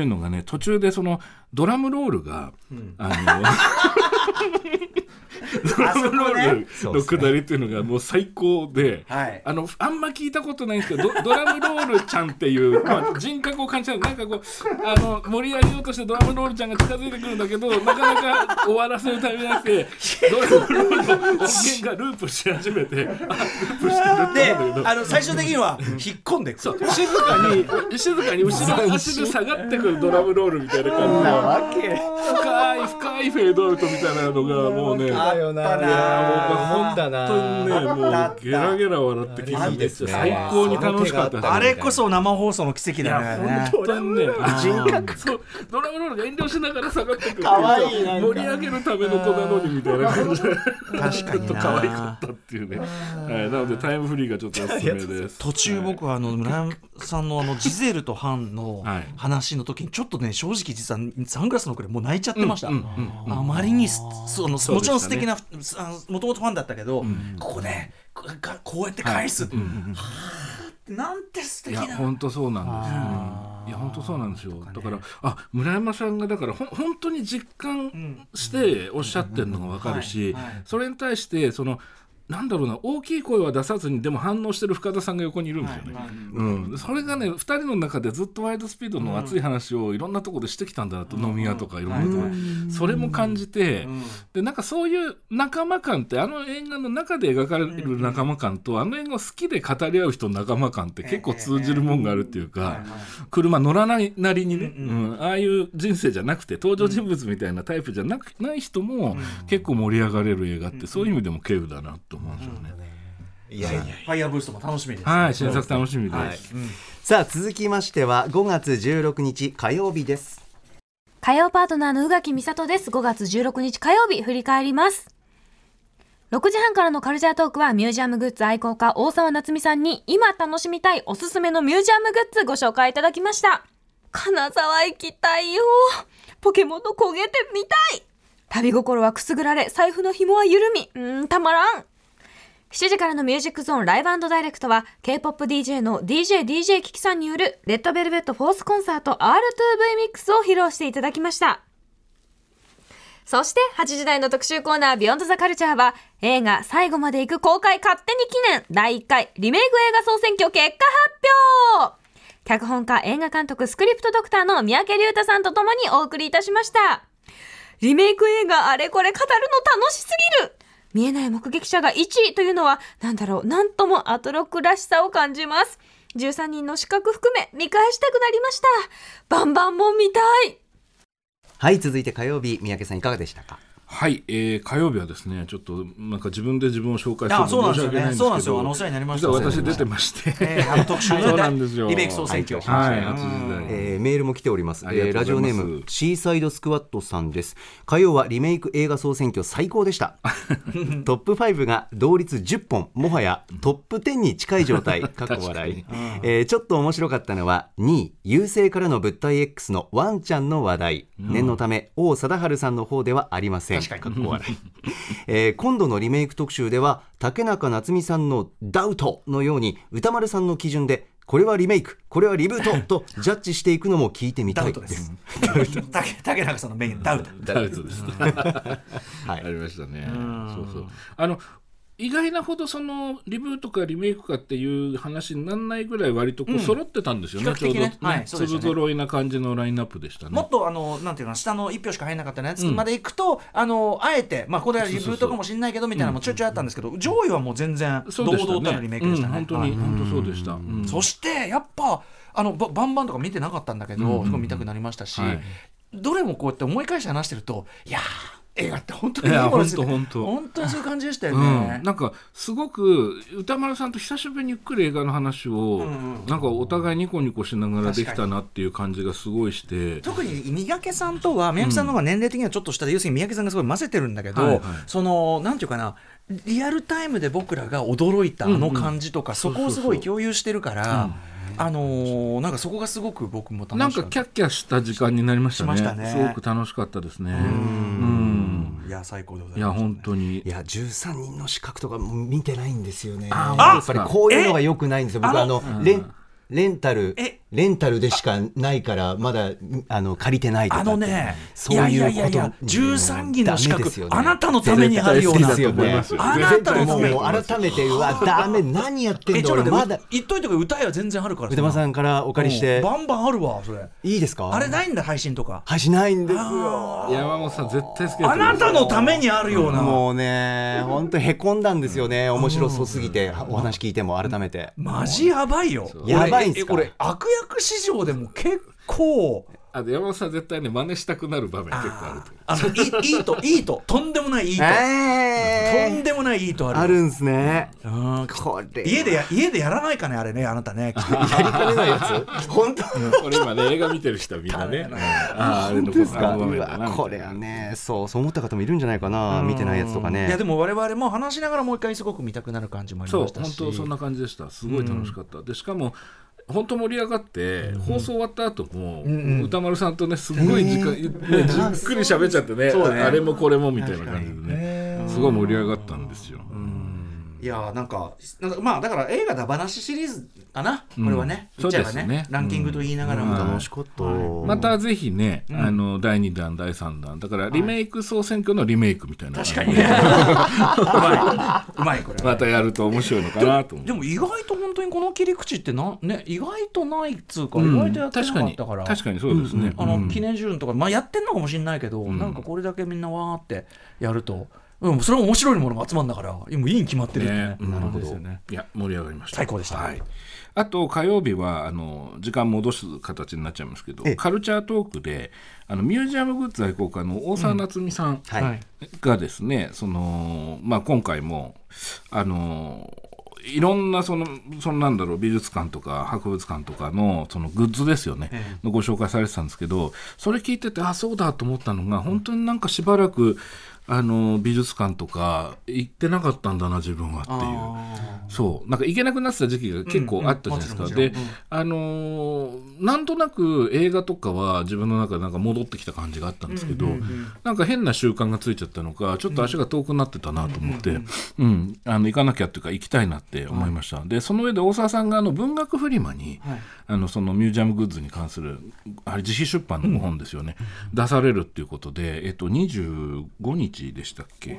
Speaker 3: いうのがね途中でそのドラムロールが、あの ドラムロールのくだりっていうのがもう最高で、
Speaker 2: はい。
Speaker 3: あのあんま聞いたことないんですけどドドラムロールちゃんっていう、まあ、人格を感じちゃう。なんかこうあの盛り上げようとしてドラムロールちゃんが近づいてくるんだけどなかなか終わらせるタイミングじゃなくて ドラムロールの音源がループし始めてあループしてるって
Speaker 2: で
Speaker 3: 思うんだけど。
Speaker 2: あの最終的には引っ込んでいく
Speaker 3: そう。静かに静かに後ろ 足で下がってくるドラムロールみたいな感じで。深い深いフェードアウトみたいなのがもうね
Speaker 2: あったな。
Speaker 3: 僕は本当にねもうゲラゲラ笑って聞いてて最高に楽しかった。
Speaker 2: あれこそ生放送の奇跡
Speaker 3: い
Speaker 2: だ
Speaker 3: や
Speaker 2: よね
Speaker 3: 本当にね。
Speaker 1: 人格
Speaker 3: そうドラムロールが遠慮しながら下がってくる
Speaker 1: 可愛い
Speaker 3: 盛り上げるための子なのにみたいな感じで
Speaker 2: 確かに
Speaker 3: ちょっと可愛か
Speaker 2: な
Speaker 3: ったっていうね、はい、なのでタイムフリーがちょっとおすすめです。
Speaker 2: 途中僕はあの村山さんのあのジゼルとハンの
Speaker 3: はい。
Speaker 2: 話の時にちょっとね正直実はサングラスのくらいもう泣いちゃってました、あまりにすそのもちろん素敵なもともとファンだったけど、ここねこうやって返す、なんて素
Speaker 3: い
Speaker 2: 敵な。
Speaker 3: や本当そうなんですよ、いや本当そうなんですよ。だからあ村山さんがだからほん本当に実感しておっしゃってるのが分かるし、
Speaker 2: はい。はい。
Speaker 3: それに対してそのなんだろうな大きい声は出さずにでも反応してる深田さんが横にいるんですよね、うん、それがね2人の中でずっとワイドスピードの熱い話をいろんなところでしてきたんだなと、飲み屋とかいろんなところで、それも感じて、でなんかそういう仲間感ってあの映画の中で描かれる仲間感と、あの映画を好きで語り合う人の仲間感って結構通じるもんがあるっていうか、車乗らないなりにね、うんああいう人生じゃなくて登場人物みたいなタイプじゃなくない人も結構盛り上がれる映画ってそういう意味でも軽有だなと思うんですよね。
Speaker 1: いやいや
Speaker 2: ファイヤーブーストも楽しみです、
Speaker 3: はい、新作楽しみです。
Speaker 1: はいさあ続きましては5月16日火曜日です
Speaker 6: 火曜パートナーの宇垣美里です。5月16日火曜日、振り返ります。6時半からのカルチャートークはミュージアムグッズ愛好家大沢夏美さんに今楽しみたいおすすめのミュージアムグッズご紹介いただきました。金沢行きたいよ。ポケモンの焦げてみたい。旅心はくすぐられ、財布の紐は緩み、うーん、たまらん。7時からのミュージックゾーンライブダイレクトは K-POP DJ の DJDJ キキさんによるレッドベルベットフォースコンサート R2V ミックスを披露していただきました。そして8時台の特集コーナービヨンドザカルチャーは映画最後まで行く公開勝手に記念第1回リメイク映画総選挙結果発表脚本家映画監督スクリプトドクターの三宅龍太さんと共にお送りいたしました。リメイク映画あれこれ語るの楽しすぎる見えない目撃者が1位というのは、なんだろう、なんともアトロックらしさを感じます。13人の資格含め見返したくなりました。バンバンも見たい。
Speaker 1: はい続いて火曜日三宅さんいかがでしたか？
Speaker 3: はい、えー、火曜日はですねちょっとなんか自分で自分を紹介する
Speaker 2: あそうなん
Speaker 3: の申
Speaker 2: です
Speaker 3: し訳ないんですけど
Speaker 2: よねそうなんですよ。あのお世話になりました。
Speaker 3: 実は私出てまして、
Speaker 2: えーあの特集ね
Speaker 3: そうなんですよ。
Speaker 2: リメイク総選挙。
Speaker 3: はい、
Speaker 2: うん。
Speaker 3: 8時台。
Speaker 1: えーメールも来ております、えーラジオ
Speaker 3: とうございます。
Speaker 1: ネームシーサイドスクワットさんです。火曜はリメイク映画総選挙最高でした。トップ5が同率10本もはやトップ10に近い状態。かっこ笑い、えーちょっと面白かったのは2位優勢からの物体 X のワンちゃんの話題、念のため王貞治さんの方ではありませんかっこ笑い、えー今度のリメイク特集では竹中夏実さんの「ダウト」のように歌丸さんの基準でこれはリメイクこれはリブートとジャッジしていくのも聞いてみたいで
Speaker 2: ダウトです 竹中さんのメインダウト。
Speaker 3: ダウトです。
Speaker 1: はい
Speaker 3: ありましたね。そうそう。あの意外なほどそのリブートかリメイクかっていう話にならないぐらい割とこう揃ってたんですよね。
Speaker 2: 比較的ね。
Speaker 3: ちょうど
Speaker 2: はい
Speaker 3: 粒揃いな感じのラインナップでしたね。
Speaker 2: もっとあのなんていうかな下の1票しか入らなかったやつまで行くと、あのあえてまあこれはリブートかもしれないけどみたいなのもちょいちょいあったんですけど、上位はもう全然堂。々たるリメイクでしたね。
Speaker 3: うん本当に
Speaker 2: はい。
Speaker 3: 本当そうでした。うん。
Speaker 2: そしてやっぱあのババンバンとか見てなかったんだけど、
Speaker 3: うん。うん
Speaker 2: 見たくなりましたし、
Speaker 3: はい。
Speaker 2: どれもこうやって思い返して話してるといやー映画って本当にいいものですね
Speaker 3: 本当。本当
Speaker 2: にそういう感じでしたよ
Speaker 3: う
Speaker 2: ね
Speaker 3: ん、。なんかすごく歌丸さんと久しぶりにゆっくり映画の話を、なんかお互いニコニコしながらできたなっていう感じがすごいして。
Speaker 2: 特に三宅さんとは三宅さんの方が年齢的にはちょっと下で、要するに三宅さんがすごい混ぜてるんだけど、
Speaker 3: はいはい。
Speaker 2: そのなんていうかなリアルタイムで僕らが驚いたあの感じとか、そこをすごい共有してるから、あのーなんかそこがすごく僕も楽しかった。
Speaker 3: なんかキャッキャした時間になりましたね。
Speaker 2: しましたね。
Speaker 3: すごく楽しかったですね。うん
Speaker 2: いや最高でござ
Speaker 3: いや
Speaker 2: います、
Speaker 3: 本当に。
Speaker 1: いや13人の資格とかも見てないんですよね。
Speaker 3: あ
Speaker 1: やっぱりこういうのが良くないんですよ。僕
Speaker 2: あ
Speaker 1: あのレンレンタル。
Speaker 2: え
Speaker 1: レンタルでしかないからまだあの借りてないとか
Speaker 2: あ
Speaker 1: って
Speaker 2: のね
Speaker 1: そういうこと
Speaker 2: いやいやいや13人の資格
Speaker 1: ね。
Speaker 2: あなたのためにあるような。
Speaker 1: ですよね。
Speaker 2: あなたの
Speaker 1: もう改めてうわ ダメ何やってんだ
Speaker 2: えちょっと
Speaker 1: 俺まだ。
Speaker 2: 言っといてくれ歌えは全然あるから
Speaker 1: 歌間さんからお借りして。
Speaker 2: バンバンあるわそれ。
Speaker 1: いいですか？
Speaker 2: あれないんだ配信とか。
Speaker 1: はいしないんですよ。
Speaker 3: 山本さん絶対好きだ
Speaker 2: あなたのためにあるような。
Speaker 1: もうね本当へこんだんですよね。面白そうすぎてお話聞いても改めて。
Speaker 2: マジやばいよ。
Speaker 1: やばいんすか？
Speaker 2: 俺悪役市場でも結構
Speaker 3: あと山本さん絶対ね真似したくなる場面結構あると
Speaker 2: あのいいいいといいととんでもないいいと、
Speaker 1: え
Speaker 2: とんでもないいいとある
Speaker 1: あるんすね。
Speaker 2: うん。
Speaker 1: これ
Speaker 2: 家でや家でやらないかねあれねあなたね。
Speaker 1: やりかねないやつ？本当？
Speaker 3: これ今ね映画見てる人はみんなねあああれの
Speaker 1: ですかこれはねそうそう思った方もいるんじゃないかな見てないやつとかね。
Speaker 2: いやでも我々も話しながらもう一回すごく見たくなる感じもあり
Speaker 3: そう
Speaker 2: ましたし。
Speaker 3: 本当そんな感じでした。すごい楽しかった、でしかも本当盛り上がって、放送終わった後も、歌丸さんとねすごい時間、ね、じっくり喋っちゃってね
Speaker 2: ね。
Speaker 3: あれもこれもみたいな感じでね。すごい盛り上がったんですよ、
Speaker 2: いやーなんかなんかまあだから映画だ話シリーズかな、これはね。
Speaker 3: うん
Speaker 2: 言っちゃえばね。
Speaker 3: そうですね
Speaker 2: ランキングと言いながらも、
Speaker 3: うん。
Speaker 1: 楽しかった
Speaker 3: またぜひね、あの第2弾第3弾。だからリメイク総選挙のリメイクみたいな。
Speaker 2: 確かにね。うまい。うまいこれは
Speaker 3: またやると面白いのかなと思う。
Speaker 2: でも意外と本当にこの切り口ってな、ね、意外とないっつうか、
Speaker 3: うん。
Speaker 2: 意外とやってな
Speaker 3: 確か
Speaker 2: ったから。
Speaker 3: 確かにそうですね、
Speaker 2: あの、
Speaker 3: うん。
Speaker 2: 記念順とか、まあ、やってんのかもしれないけど、なんかこれだけみんなわーってやると、うん、それは面白いものが集まるんだからもういいに決まってるよね。
Speaker 3: ね。
Speaker 2: なるほど。
Speaker 3: ねいや盛り上がりました。
Speaker 2: 最高でした。
Speaker 3: はい、あと火曜日はあの時間戻す形になっちゃいますけど
Speaker 1: ええ。
Speaker 3: カルチャートークであのミュージアムグッズ愛好家の大沢夏美さん
Speaker 1: はい。
Speaker 3: がですね、そのまあ、今回もあのいろんなそのそのなんだろう美術館とか博物館とかのそのグッズですよね、のご紹介されてたんですけどそれ聞いててあそうだと思ったのが本当になんかしばらくあの美術館とか行ってなかったんだな自分はっていう。そう。なんか行けなくなってた時期が結構あったじゃないですか、
Speaker 2: うんうんもちろん。
Speaker 3: で、あのーなんとなく映画とかは自分の中でなんか戻ってきた感じがあったんですけど、なんか変な習慣がついちゃったのかちょっと足が遠くなってたなと思って、うんあの行かなきゃっていうか行きたいなって思いました、でその上で大沢さんがあの文学フリマに、あのそのミュージアムグッズに関するあれ自費出版の本ですよね、出されるっていうことで、えっと、25日でしたっけ？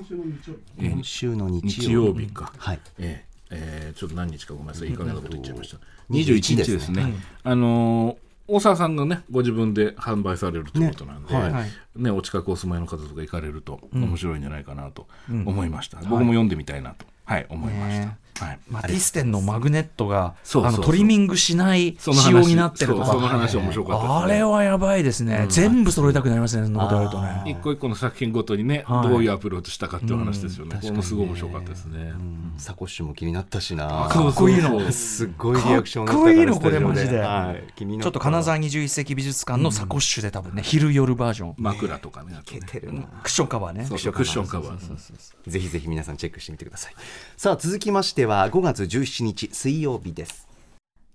Speaker 1: 今週の日
Speaker 3: 日。
Speaker 1: 曜
Speaker 3: 曜日か、
Speaker 1: はい。
Speaker 3: えええーちょっと何日かごめんなさい。いい加減なこと言っちゃいました、
Speaker 1: 21
Speaker 3: 21日ですね、あのー大沢さんがねご自分で販売されるということなんで、
Speaker 1: ね
Speaker 3: ね
Speaker 1: はい。
Speaker 3: お近くお住まいの方とか行かれると面白いんじゃないかなと思いました、僕も読んでみたいなと、はい、思いました、はい、
Speaker 2: マティステンのマグネットが
Speaker 3: そうそうそう。
Speaker 2: あのトリミングしない
Speaker 3: その話
Speaker 2: 仕様になってると
Speaker 3: そうその
Speaker 2: か
Speaker 3: 話面白かった。ね
Speaker 2: あれはやばいですね、全部揃えたくなりますねそんなことやるとね。
Speaker 3: 一個一個の作品ごとにね、
Speaker 2: はい。
Speaker 3: どういうアプローチしたかっていう話ですよね、これもすごい面白かったですね、
Speaker 1: サコッシュも気になったしな。
Speaker 2: かっこいいの。
Speaker 1: すごいリアクションだった
Speaker 2: かっこいいのこれマジで。
Speaker 1: はい、
Speaker 2: ちょっと金沢21世紀美術館のサコッシュで多分ね、昼夜バージョン、
Speaker 3: 枕とかねね。
Speaker 1: けてるな。
Speaker 2: クッションカバーね。
Speaker 3: クッションカバー。
Speaker 1: ぜひぜひ皆さんチェックしてみてください。さあ続きましては5月17日水曜日です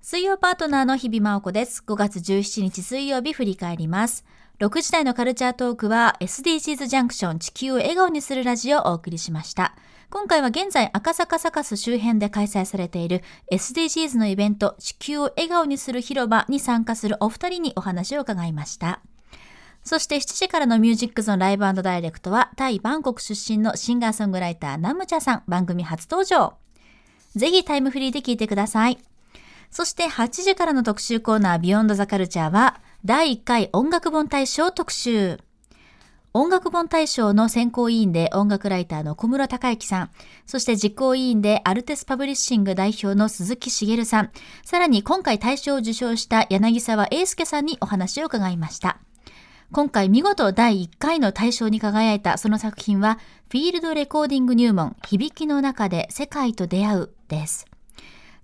Speaker 7: 水曜パートナーの日々真央子です。5月17日水曜日振り返ります。6時台のカルチャートークは SDGs ジャンクション地球を笑顔にするラジオをお送りしました。今回は現在赤坂サカス周辺で開催されている SDGs のイベント地球を笑顔にする広場に参加するお二人にお話を伺いました。そして7時からのミュージックゾンライブダイレクトはタイ・バンコク出身のシンガーソングライターナムチャさん番組初登場。ぜひタイムフリーで聞いてください。そして8時からの特集コーナービヨンドザカルチャーは第1回音楽本大賞特集。音楽本大賞の選考委員で音楽ライターの小室孝之さん、そして実行委員でアルテスパブリッシング代表の鈴木茂さん、さらに今回大賞を受賞した柳沢英介さんにお話を伺いました。今回見事第1回の大賞に輝いたその作品は、フィールドレコーディング入門、響きの中で世界と出会うです。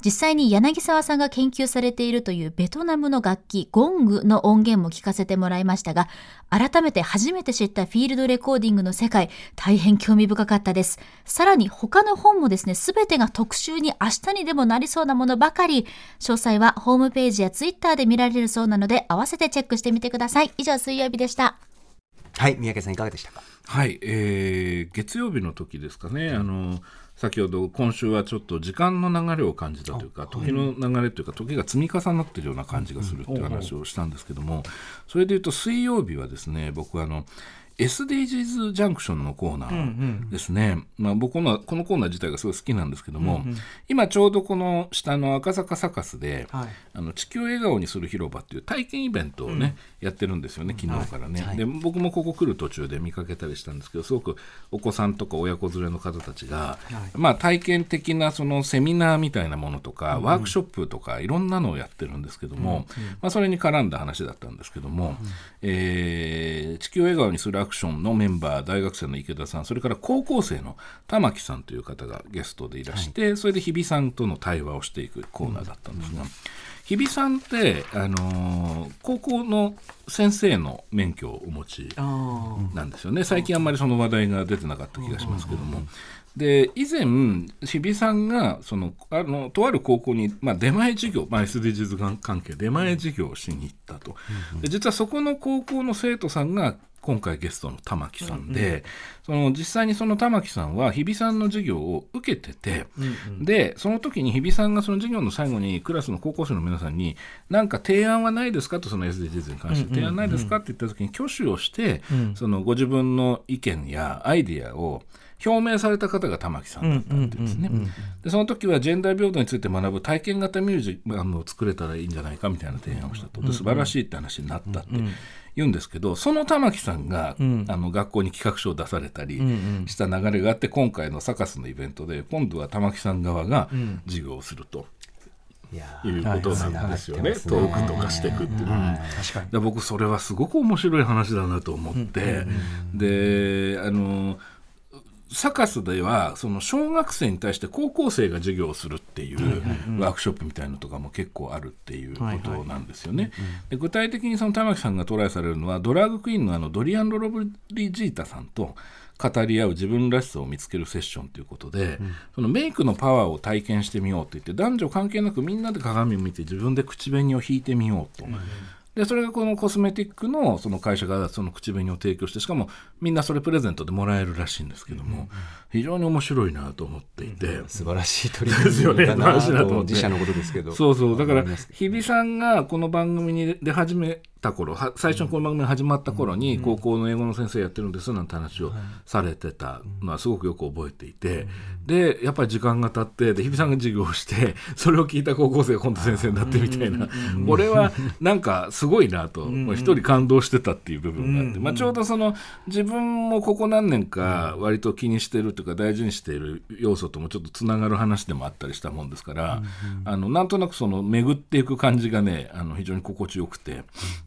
Speaker 7: 実際に柳沢さんが研究されているというベトナムの楽器ゴングの音源も聞かせてもらいましたが改めて初めて知ったフィールドレコーディングの世界大変興味深かったです。さらに他の本もですね全てが特集に明日にでもなりそうなものばかり。詳細はホームページやツイッターで見られるそうなので合わせてチェックしてみてください。以上水曜日でした。
Speaker 1: はい三宅さんいかがでしたか？
Speaker 3: はい、えー月曜日の時ですかね、あの先ほど今週はちょっと時間の流れを感じたというか時の流れというか時が積み重なっているような感じがするっていう話をしたんですけどもそれでいうと水曜日はですね僕はあの SDGs ジャンクションのコーナーですね、まあ、僕のこのコーナー自体がすごい好きなんですけども、今ちょうどこの下の赤坂サカスで、
Speaker 2: はい。
Speaker 3: あの地球を笑顔にする広場っていう体験イベントをね、やってるんですよね昨日からね、で僕もここ来る途中で見かけたりしたんですけどすごくお子さんとか親子連れの方たちが、まあ、体験的なそのセミナーみたいなものとか、ワークショップとかいろんなのをやってるんですけども、まあ、それに絡んだ話だったんですけども、えー地球を笑顔にするアクションのメンバー大学生の池田さんそれから高校生の玉木さんという方がゲストでいらして、それで日比さんとの対話をしていくコーナーだったんですが。日比さんって、あのー高校の先生の免許をお持ちなんですよね。最近あんまりその話題が出てなかった気がしますけども。で以前日比さんがそのあのとある高校に、まあ、出前授業、まあ、SDGs 関係出前授業をしに行ったと、で実はそこの高校の生徒さんが今回ゲストの玉木さんで、その実際にその玉木さんは日比さんの授業を受けてて、でその時に日比さんがその授業の最後にクラスの高校生の皆さんに何か提案はないですかとその SDGs に関して提案ないですかって言った時に挙手をして、そのご自分の意見やアイディアを表明された方が玉木さんだったんですね。でその時はジェンダー平等について学ぶ体験型ミュージアムを作れたらいいんじゃないかみたいな提案をしたと。で素晴らしいって話になったって言うんですけどその玉木さんが、あの学校に企画書を出されたりした流れがあって今回のサカスのイベントで今度は玉木さん側が授業をすると。
Speaker 1: いや
Speaker 3: いうことなんですよね、
Speaker 1: はい
Speaker 3: トークとかしていくっていう。のは、
Speaker 2: 確かに。
Speaker 3: で僕それはすごく面白い話だなと思って、であのサカスではその小学生に対して高校生が授業をするっていうワークショップみたいなのとかも結構あるっていうことなんですよね。で具体的にその玉木さんがトライされるのはドラッグクイーンのあのドリアン・ロロブリジータさんと語り合う自分らしさを見つけるセッションということで、そのメイクのパワーを体験してみようと言って男女関係なくみんなで鏡を見て自分で口紅を引いてみようと。でそれがこのコスメティックのその会社がその口紅を提供してしかもみんなそれプレゼントでもらえるらしいんですけども、非常に面白いなと思っていて、
Speaker 1: 素晴らしい取り組みだな
Speaker 3: ですよね。
Speaker 1: と自社のことですけど。
Speaker 3: そうそう。だから日比さんがこの番組に出始めた頃は最初にこの番組が始まった頃に高校の英語の先生やってるんですなんて話をされてた。のはすごくよく覚えていて。でやっぱり時間が経ってで日比さんが授業をして それを聞いた高校生が今度先生になってみたいな。これはなんかすごいなとまあ一人感動してたっていう部分があってまあちょうどその自分もここ何年か割と気にしてるというか大事にしている要素ともちょっとつながる話でもあったりしたもんですからあのなんとなくその巡っていく感じがねあの非常に心地よくて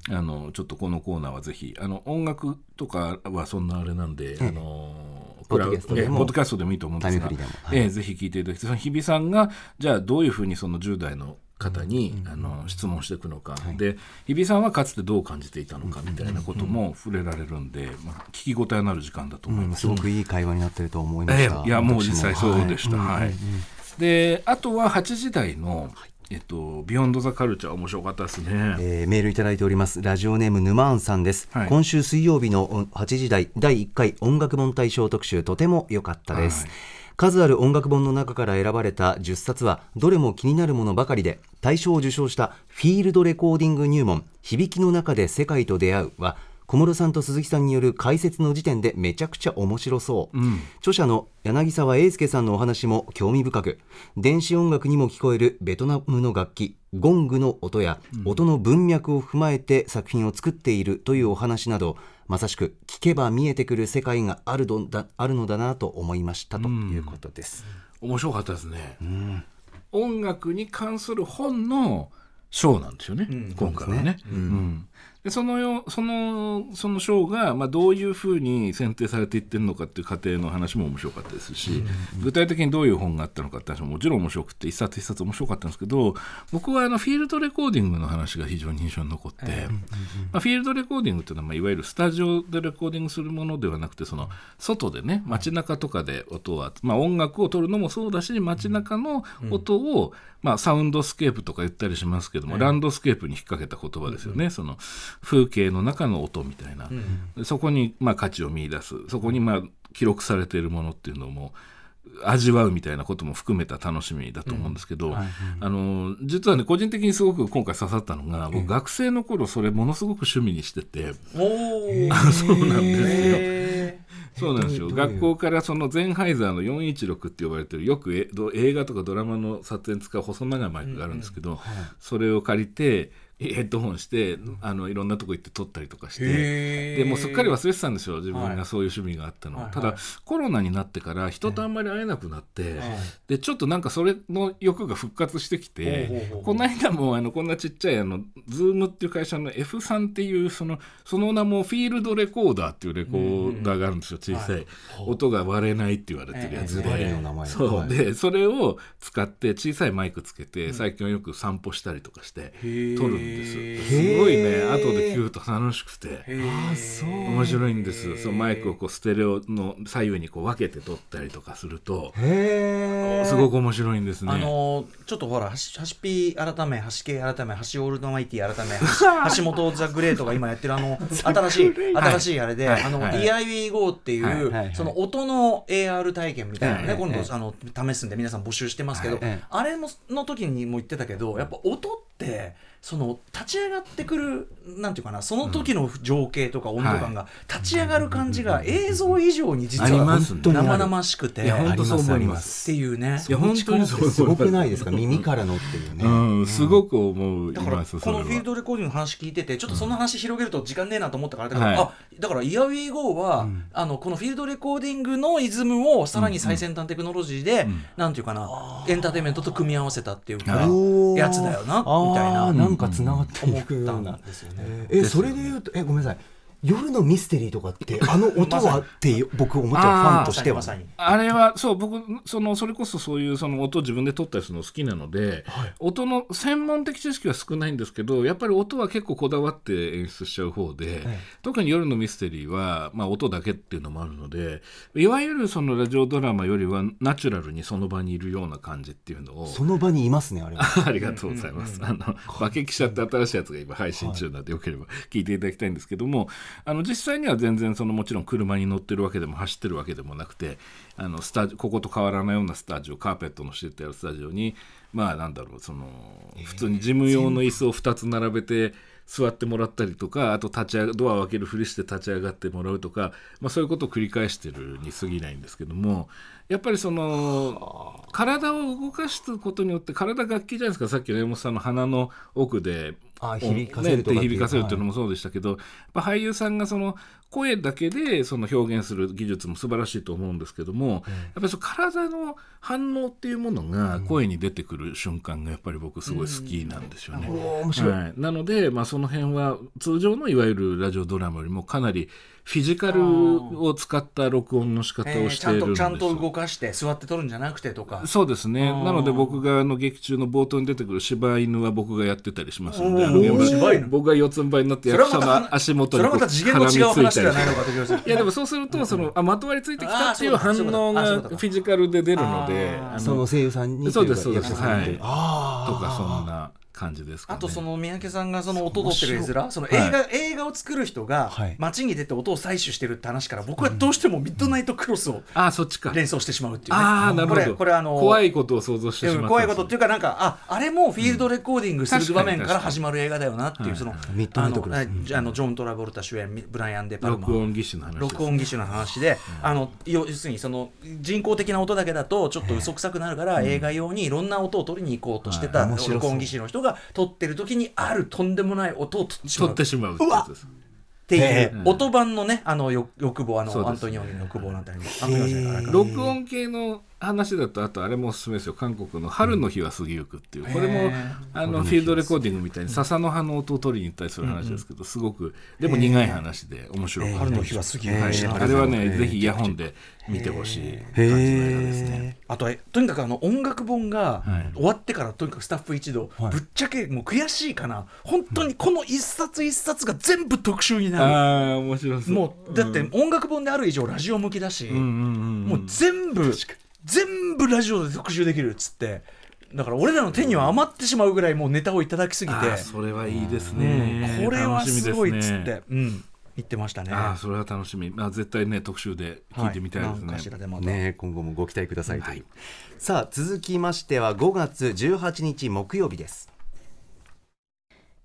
Speaker 3: あのちょっとこのコーナーはぜひあの音楽とかはそんなあれなんで、あの
Speaker 1: ポッドキャストでも。
Speaker 3: えポッドキャストでもいいと思うんですが
Speaker 1: はい。
Speaker 3: ええぜひ聞いていただきたい。その日比さんがじゃあどういうふうにその10代の方に、あの質問していくのか、で日比さんはかつてどう感じていたのかみたいなことも触れられるんで、まあ、聞き応えのある時間だと思います。
Speaker 1: すごくいい会話になってると思いま
Speaker 3: え
Speaker 1: した、
Speaker 3: えいやもう
Speaker 1: 私
Speaker 3: 実際そうでした。はい。であとは8時台の、えっと、ビヨンド・ザ・カルチャー面白かったですね。
Speaker 1: えーメールいただいております。ラジオネーム沼庵さんです、
Speaker 3: はい。
Speaker 1: 今週水曜日のお8時台第1回音楽本大賞特集とても良かったです、
Speaker 3: はい。
Speaker 1: 数ある音楽本の中から選ばれた10冊はどれも気になるものばかりで大賞を受賞したフィールドレコーディング入門響きの中で世界と出会うは小室さんと鈴木さんによる解説の時点でめちゃくちゃ面白そう、著者の柳沢英介さんのお話も興味深く。電子音楽にも聞こえるベトナムの楽器ゴングの音や音の文脈を踏まえて作品を作っているというお話などまさしく聞けば見えてくる世界があるのだあるのだなと思いましたということです。
Speaker 3: 面白かったですね。音楽に関する本の賞なんですよね、今回はね。うんでそのよそのその賞が、まあ、どういうふうに選定されていってるのかっていう過程の話も面白かったですし、具体的にどういう本があったのかって話ももちろん面白くて一冊一冊面白かったんですけど僕はあのフィールドレコーディングの話が非常に印象に残って、まあ、フィールドレコーディングっていうのは、まあ、いわゆるスタジオでレコーディングするものではなくてその外でね街中とかで音を、まあ、音楽を取るのもそうだし街中の音を、まあ、サウンドスケープとか言ったりしますけども、ランドスケープに引っ掛けた言葉ですよね、その風景の中の音みたいな、でそこにまあ価値を見出す。そこにまあ記録されているものっていうのも味わうみたいなことも含めた楽しみだと思うんですけど、あの実はね個人的にすごく今回刺さったのが僕学生の頃それものすごく趣味にしてて。
Speaker 2: お
Speaker 3: あそうなんですよ。そうなんですよ。学校からそのゼンハイザーの416って呼ばれてるよくえど映画とかドラマの撮影に使う細長いマイクがあるんですけど、それを借りてヘッドホンしてあのいろんなとこ行って撮ったりとかして。でもうすっかり忘れてたんですよ自分
Speaker 2: はい
Speaker 3: がそういう趣味があったの、
Speaker 2: はいはい
Speaker 3: ただコロナになってから人とあんまり会えなくなって、でちょっとなんかそれの欲が復活してきてこの間もあのこんなちっちゃいあの Zoom っていう会社の F さんっていうそのその名もフィールドレコーダーっていうレコーダーがあるんですよ小さい、音が割れないって言われてるやつで、そう、
Speaker 1: はい。
Speaker 3: でそれを使って小さいマイクつけて、最近はよく散歩したりとかして
Speaker 2: ー。
Speaker 3: 撮るんです。
Speaker 2: へー。
Speaker 3: すごいね。後で聞くと楽しくて。面白いんです。そのマイクをこうステレオの左右にこう分けて撮ったりとかすると
Speaker 1: へ
Speaker 3: すごく面白いんですね。
Speaker 2: あのーちょっとほら、はしはしピー改め、はし系改め、はしオールドマイティ改め、橋本ザ・グレートが今やってるあの、新しい、新しいあれで、あの、
Speaker 3: はい。はい
Speaker 2: DIY-GO ってい、
Speaker 3: はい。
Speaker 1: はい。はい。う
Speaker 2: その音の AR 体験みたいなのね、
Speaker 3: はい。
Speaker 2: 今
Speaker 1: はい。
Speaker 2: 度、あの、試すんで皆さん募集してますけど
Speaker 1: はい。はい、
Speaker 2: あれもの時にも言ってたけど、やっぱ音って、その立ち上がってくるなんていうかなその時の情景とか温度感が立ち上がる感じが映像以上に実は生々しくて
Speaker 3: 本当そう思いま
Speaker 1: あ
Speaker 3: す。
Speaker 2: ていうね
Speaker 3: いや本当に
Speaker 1: すごくないですか？耳からのっていうね、
Speaker 3: うん、すごく思い
Speaker 2: だから。このフィール
Speaker 3: ド
Speaker 2: ドレコーディングの話聞いててちょっとその話広げると時間ねえなと思ったからだから、
Speaker 3: はい
Speaker 2: あだから「イヤウィーゴーは」あのこのフィールドレコーディングのイズムをさらに最先端テクノロジーで、なんていうかなエンターテインメントと組み合わせたっていうかやつだよなみたいな
Speaker 1: なんかつながってい
Speaker 2: 思った
Speaker 1: んな
Speaker 2: ですよね。
Speaker 1: えそれで言うとえごめんなさい夜のミステリーとかってあの音はって僕思っちゃうファンとしては。
Speaker 2: まさに。
Speaker 3: あれはそう僕そのそれこそそういうその音を自分で撮ったりするの好きなので、音の専門的知識は少ないんですけどやっぱり音は結構こだわって演出しちゃう方で、特に夜のミステリーは、まあ、音だけっていうのもあるのでいわゆるそのラジオドラマよりはナチュラルにその場にいるような感じっていうのを
Speaker 1: その場にいますねあれは。
Speaker 3: ありがとうございます。あの、化け記者って新しいやつが今配信中なんで、よければ聞いていただきたいんですけども、あの、実際には全然その、もちろん車に乗ってるわけでも走ってるわけでもなくて、あの、スタジオ、ここと変わらないようなスタジオ、カーペットの敷いてあるスタジオに、まあ、なんだろう、その、普通に事務用の椅子を2つ並べて、座ってもらったりとかあと立ち上がドアを開けるふりして立ち上がってもらうとか、まあ、そういうことを繰り返してるに過ぎないんですけどもやっぱりその体を動かすことによって体楽器じゃないですか。さっきの山本さんの鼻の奥で
Speaker 1: あ響かせるとか
Speaker 3: ね、
Speaker 1: っていう。
Speaker 3: 響かせるっていうのもそうでしたけど、やっぱ俳優さんがその声だけでその表現する技術も素晴らしいと思うんですけども、やっぱりその体の反応っていうものが声に出てくる瞬間がやっぱり僕すごい好きなんですよね。はい、なので、まあ、その辺は通常のいわゆるラジオドラマよりもかなりフィジカルを使った録音の仕方をし
Speaker 2: えーちゃん
Speaker 3: ているんですよ。
Speaker 2: とちゃんと動かして座って撮るんじゃなくてとか。
Speaker 3: そうですね。なので僕があの劇中の冒頭に出てくる柴犬は僕がやってたりしますので、僕が四つん這いになって役者の足元にこう
Speaker 2: それはまた次元の違う話ではないの
Speaker 3: 絡みついたり
Speaker 2: かと気がする
Speaker 3: いやでもそうするとそのあまとわりついてきたっていう反応がフィジカルで出るので、
Speaker 1: その声優さんに
Speaker 3: そうですそうです。はい。
Speaker 1: あ
Speaker 3: とかそんな感じですかね。
Speaker 2: あとその三宅さんがその音取ってる絵面その映画、映画を作る人が
Speaker 1: はい。
Speaker 2: 街に出て音を採取してるって話から僕はどうしてもミッドナイトクロスを
Speaker 3: あーそっちか。
Speaker 2: 連想してしまうっていう。ね
Speaker 3: ああなるほど。
Speaker 2: これこれあの
Speaker 3: 怖いことを想像してしまったんですね。
Speaker 2: 怖いことっていうかなんかああれもフィールドレコーディングする場面から始まる映画だよなっていうその
Speaker 1: ミッドナイトクロス。
Speaker 2: あのあのジョン・トラボルタ主演ブライアン・デ・パルマ。
Speaker 3: 録音技師の話です。
Speaker 2: 録音技師の話で、あの要するにその人工的な音だけだとちょっと嘘くさくなるから、映画用にいろんな音を取りに行こうとしてた録音技師の人が撮ってる時にあるとんでもない音を取ってしまう。
Speaker 3: 取って
Speaker 2: いう
Speaker 1: へ
Speaker 2: 音版のねあのよ欲望あのアントニオニの欲望なんてあります。
Speaker 3: 録音系の話だとあとあれもおすすめですよ。韓国の「春の日は過ぎゆく」っていう。これもあのフィールドレコーディングみたいに笹の葉の音を取りに行ったりする話ですけどすごくでも苦い話で面白い
Speaker 2: 春の日は過ぎゆく
Speaker 3: はいあれはねぜひイヤホンで見てほしい感じの映画ですね。
Speaker 2: あとえとにかくあの音楽本が
Speaker 3: はい。
Speaker 2: 終わってからとにかくスタッフ一同、ぶっちゃけもう悔しいかな。本当にこの一冊一冊が全部特集になる、
Speaker 3: ああ面白そう。
Speaker 2: もうだって音楽本である以上ラジオ向きだし、
Speaker 3: うんうんうん
Speaker 2: もう全部全部ラジオで特集できるっつってだから俺らの手には余ってしまうぐらいもうネタをいただきすぎて、
Speaker 3: それはいいですね。
Speaker 2: これはすごいっつっ
Speaker 3: 楽しみですね
Speaker 2: て、うん、言ってましたね。
Speaker 3: ああそれは楽しみ。まあ絶対ね特集で聞いてみたいですね
Speaker 2: はなんか。しらでまた
Speaker 1: ね今後もご期待くださいという、
Speaker 3: はい
Speaker 1: さあ続きましては5月18日木曜日です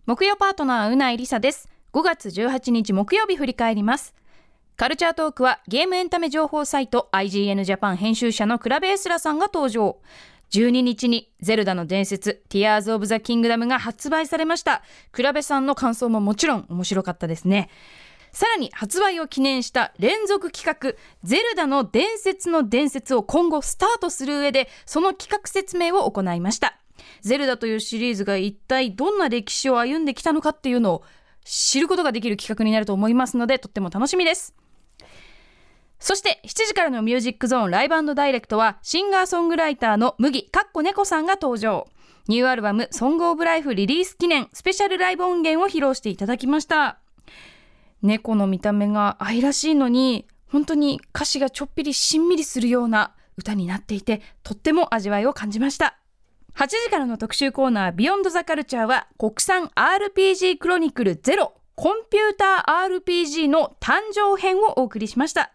Speaker 8: 木曜パートナーうないりさです5月18日木曜日振り返りますカルチャートークはゲームエンタメ情報サイト IGN ジャパン編集者のクラベエスラさんが登場。12日にゼルダの伝説ティアーズ・オブ・ザ・キングダムが発売されました。クラベさんの感想ももちろん面白かったですね。さらに発売を記念した連続企画「ゼルダの伝説の伝説」を今後スタートする上でその企画説明を行いました。ゼルダというシリーズが一体どんな歴史を歩んできたのかっていうのを知ることができる企画になると思いますのでとっても楽しみです。そして7時からのミュージックゾーンライブダイレクトはシンガーソングライターの麦かっこ猫さんが登場。ニューアルバムソングオブライフリリース記念スペシャルライブ音源を披露していただきました。猫の見た目が愛らしいのに本当に歌詞がちょっぴりしんみりするような歌になっていてとっても味わいを感じました。8時からの特集コーナービヨンドザカルチャーは国産 RPG クロニクルゼロコンピューター RPG の誕生編をお送りしました。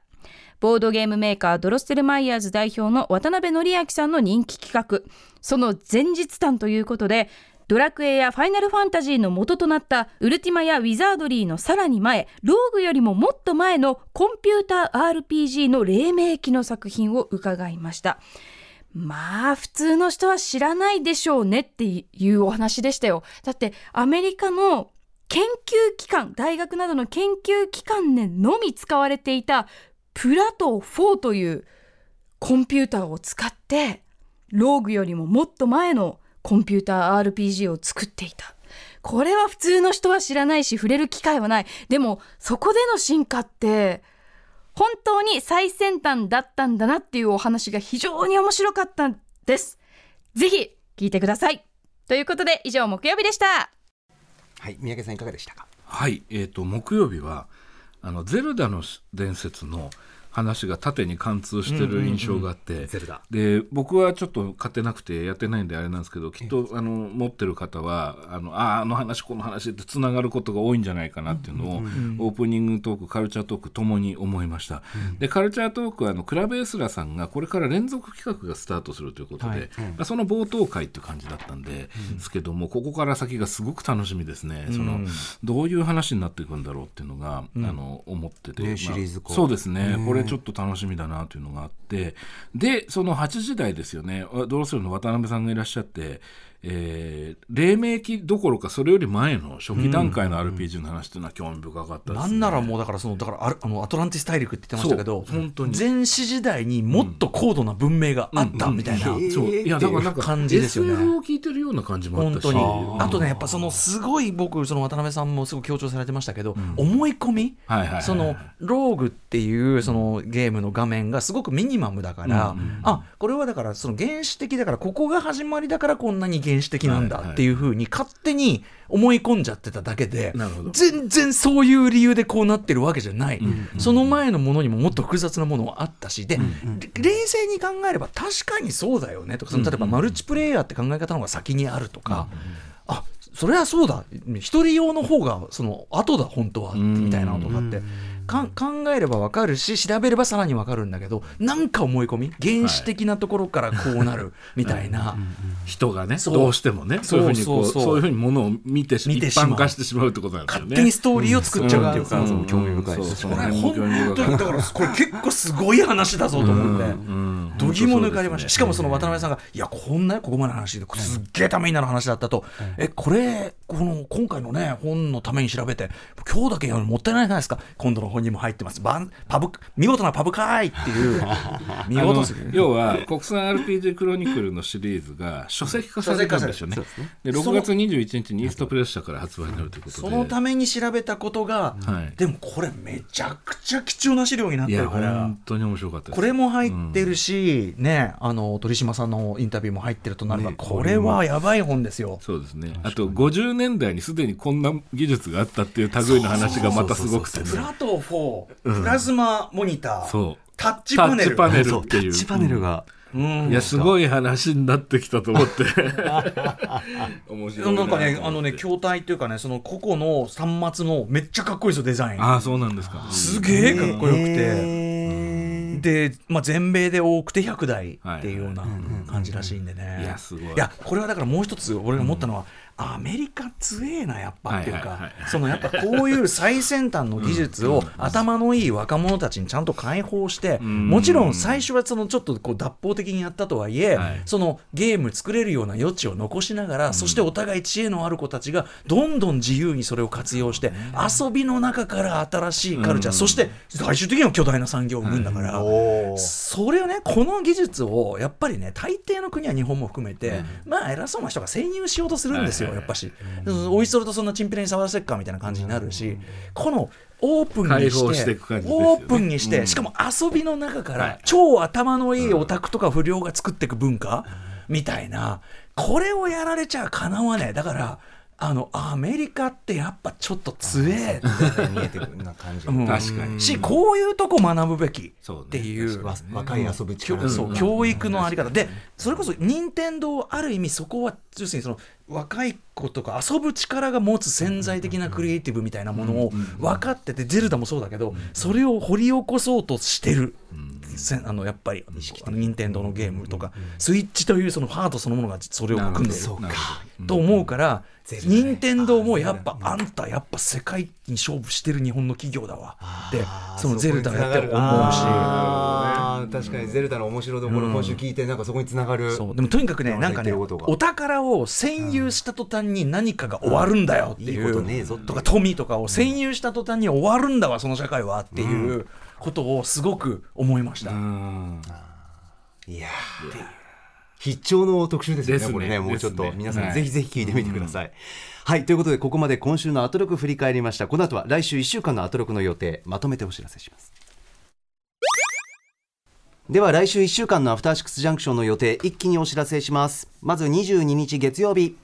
Speaker 8: ボードゲームメーカードロステルマイヤーズ代表の渡辺則明さんの人気企画。その前日談ということでドラクエやファイナルファンタジーの元となったウルティマやウィザードリーのさらに前ローグよりももっと前のコンピューター RPG の黎明期の作品を伺いました。まあ普通の人は知らないでしょうねっていうお話でしたよ。だってアメリカの研究機関大学などの研究機関でのみ使われていたプラトー4というコンピューターを使ってローグよりももっと前のコンピューター RPG を作っていた。これは普通の人は知らないし触れる機会はない。でもそこでの進化って本当に最先端だったんだなっていうお話が非常に面白かったんです。ぜひ聞いてください。ということで以上木曜日でした。
Speaker 1: はい三宅さんいかがでしたか？
Speaker 3: はい、えー、と木曜日はあのゼルダの伝説の話が縦に貫通してる印象があって、で僕はちょっと買ってなくてやってないんであれなんですけどきっとあの持ってる方はあのああの話この話ってつながることが多いんじゃないかなっていうのを、オープニングトークカルチャートークともに思いました、でカルチャートークはあのクラベエスラさんがこれから連続企画がスタートするということで、まあその冒頭会っていう感じだったんで、ですけどもここから先がすごく楽しみですね、そのどういう話になっていくんだろうっていうのが、あの思ってて、
Speaker 1: ね
Speaker 3: まあ
Speaker 1: シリーズ化
Speaker 3: そうですね、これちょっと楽しみだなというのがあって。でその8時台ですよね。ドロスルの？渡辺さんがいらっしゃって、えー黎明期どころかそれより前の初期段階の RPG の話というのは興味深かったです、ね
Speaker 2: なんならもうだからそのだからあのアトランティス大陸って言ってましたけど
Speaker 3: 本当に。
Speaker 2: 前史時代にもっと高度な文明があったみたいな、
Speaker 1: うん。うん。
Speaker 3: そう。いやだからなんか
Speaker 2: 感じですよね。
Speaker 3: SF を聞いてるような感じもあったし。
Speaker 2: 本当に。あとねやっぱそのすごい僕その渡辺さんもすごく強調されてましたけど、思い込み、
Speaker 3: はいはい
Speaker 2: そのローグっていうそのゲームの画面がすごくミニマムだから、あこれはだからその原始的だからここが始まりだからこんなに原始的なんだっていうふうに勝手に思い込んじゃってただけで、全然そういう理由でこうなってるわけじゃない、その前のものにももっと複雑なものはあったし。で、冷静に考えれば確かにそうだよねとかその例えばマルチプレイヤーって考え方の方が先にあるとか、あそれはそうだ。一人用の方がその後だ本当はみたいなのとかって。か考えればわかるし調べればさらにわかるんだけどなんか思い込み原始的なところからこうなる みたいな。
Speaker 3: 人がねどうしてもねそういうふうにこう
Speaker 2: そう
Speaker 3: いうふうにものを見てし一
Speaker 2: 見てしまう。
Speaker 3: 般化してしまうってことなんですよね。
Speaker 2: 勝手にストーリーを作っちゃうっていうか、
Speaker 1: うん。興味深いです
Speaker 3: そう
Speaker 2: これ
Speaker 3: その辺も興味
Speaker 2: 本当にだからこれ結構すごい話だぞと思って。
Speaker 3: うん
Speaker 2: どぎも抜かれました、しかもその渡辺さんが、いや、こんなここまでの話で、すっげえためになる話だったと、え、これ、この今回のね、本のために調べて、今日だけやるのもったいないじゃないですか、今度の本にも入ってます、バンパブ見事なパブ会っていう、見事すぎる。
Speaker 3: 要は国産 RPG クロニクルのシリーズが書籍化されたんですよね。で6月21日にイーストプレッシャーから発売になるということで。
Speaker 2: そのために調べたことが、
Speaker 3: はい
Speaker 2: でもこれ、めちゃくちゃ貴重な資料になってるから
Speaker 3: 本。当に面白かった。
Speaker 2: これも入ってるし、ね、あの鳥島さんのインタビューも入ってるとなれば、
Speaker 3: ね
Speaker 2: これはやばい本ですよ。
Speaker 3: そうですね。あと50年代にすでにこんな技術があったっていう類の話がまたすごくてね。
Speaker 2: プラト4、プラズマモニター、
Speaker 3: そう。
Speaker 2: タッチ
Speaker 3: タ
Speaker 2: パネル。
Speaker 3: ッチパネル
Speaker 1: そう
Speaker 3: っていう。
Speaker 1: タッチパネルが、
Speaker 2: うん
Speaker 3: いやすごい話になってきたと思って。面白い
Speaker 2: なんかね、あのね、筐体っていうかね、その個々の端末のめっちゃかっこいいですよ、デザイン。
Speaker 3: ああそうなんですか。
Speaker 2: すげえかっこよくて。で、まあ、全米で多くて100台っていうような感じらしいんでね。
Speaker 3: いやすごい
Speaker 2: いや、これはだからもう一つ、俺が思ったのは、アメリカ強えな、やっぱっていうかそのやっぱこういう最先端の技術を頭のいい若者たちにちゃんと解放して、
Speaker 3: ん。
Speaker 2: もちろん最初はそのちょっとこう脱法的にやったとはいえ、
Speaker 3: はい。
Speaker 2: そのゲーム作れるような余地を残しながら、そしてお互い知恵のある子たちがどんどん自由にそれを活用して、遊びの中から新しいカルチャー、そして最終的には巨大な産業を生むんだから、それをねこの技術をやっぱりね大抵の国は日本も含めて、まあ偉そうな人が潜入しようとするんですよ、
Speaker 3: はいはいはい
Speaker 2: やっぱし、うん。おいそれとそんなチンピラに触らせっかみたいな感じになるし、このオープンに
Speaker 3: 解
Speaker 2: してオープンにして、
Speaker 3: うん
Speaker 2: しかも遊びの中から、
Speaker 3: はい
Speaker 2: 超頭のいいオタクとか不良が作っていく文化、みたいな。これをやられちゃかなわねえ。だからあのアメリカってやっぱちょっと強えって。
Speaker 1: 見えてくるような感じ、
Speaker 2: うん。
Speaker 3: 確かに。
Speaker 2: しこういうとこ学ぶべきっていう。
Speaker 1: わ若い遊ぶ
Speaker 2: 教
Speaker 1: 力、
Speaker 2: そう教育のあり方。でそれこそ任天堂ある意味そこは要するにその若い子とか遊ぶ力が持つ潜在的なクリエイティブみたいなものを分かっててゼルダもそうだけどそれを掘り起こそうとしてる。せあのやっぱり任天堂のゲームとか。スイッチというそのハードそのものがそれを組んでいると思うから任天堂もやっぱあんたやっぱ世界に勝負してる日本の企業だわ。ってそのゼルダやってる思うし。
Speaker 1: 確かにゼルダの面白いところ、今週聞いてなんかそこにつながる。
Speaker 2: そう。でもとにかくね
Speaker 1: うん
Speaker 2: なんかねお宝を占有した途端に何かが終わるんだよってい
Speaker 1: うこと。ねえぞって
Speaker 2: とか富とかを占有した途端に終わるんだわその社会はっていうことをすごく思いました、
Speaker 3: うん。
Speaker 1: いや必聴の特集ですよね
Speaker 3: ね。
Speaker 1: これね。もうちょっと皆さん
Speaker 3: はい。
Speaker 1: ぜひぜひ聞いてみてください、はい。ということでここまで今週のアトロク振り返りました。この後は来週1週間のアトロクの予定まとめてお知らせします。では来週1週間のアフターシックスジャンクションの予定一気にお知らせします。まず22日月曜日。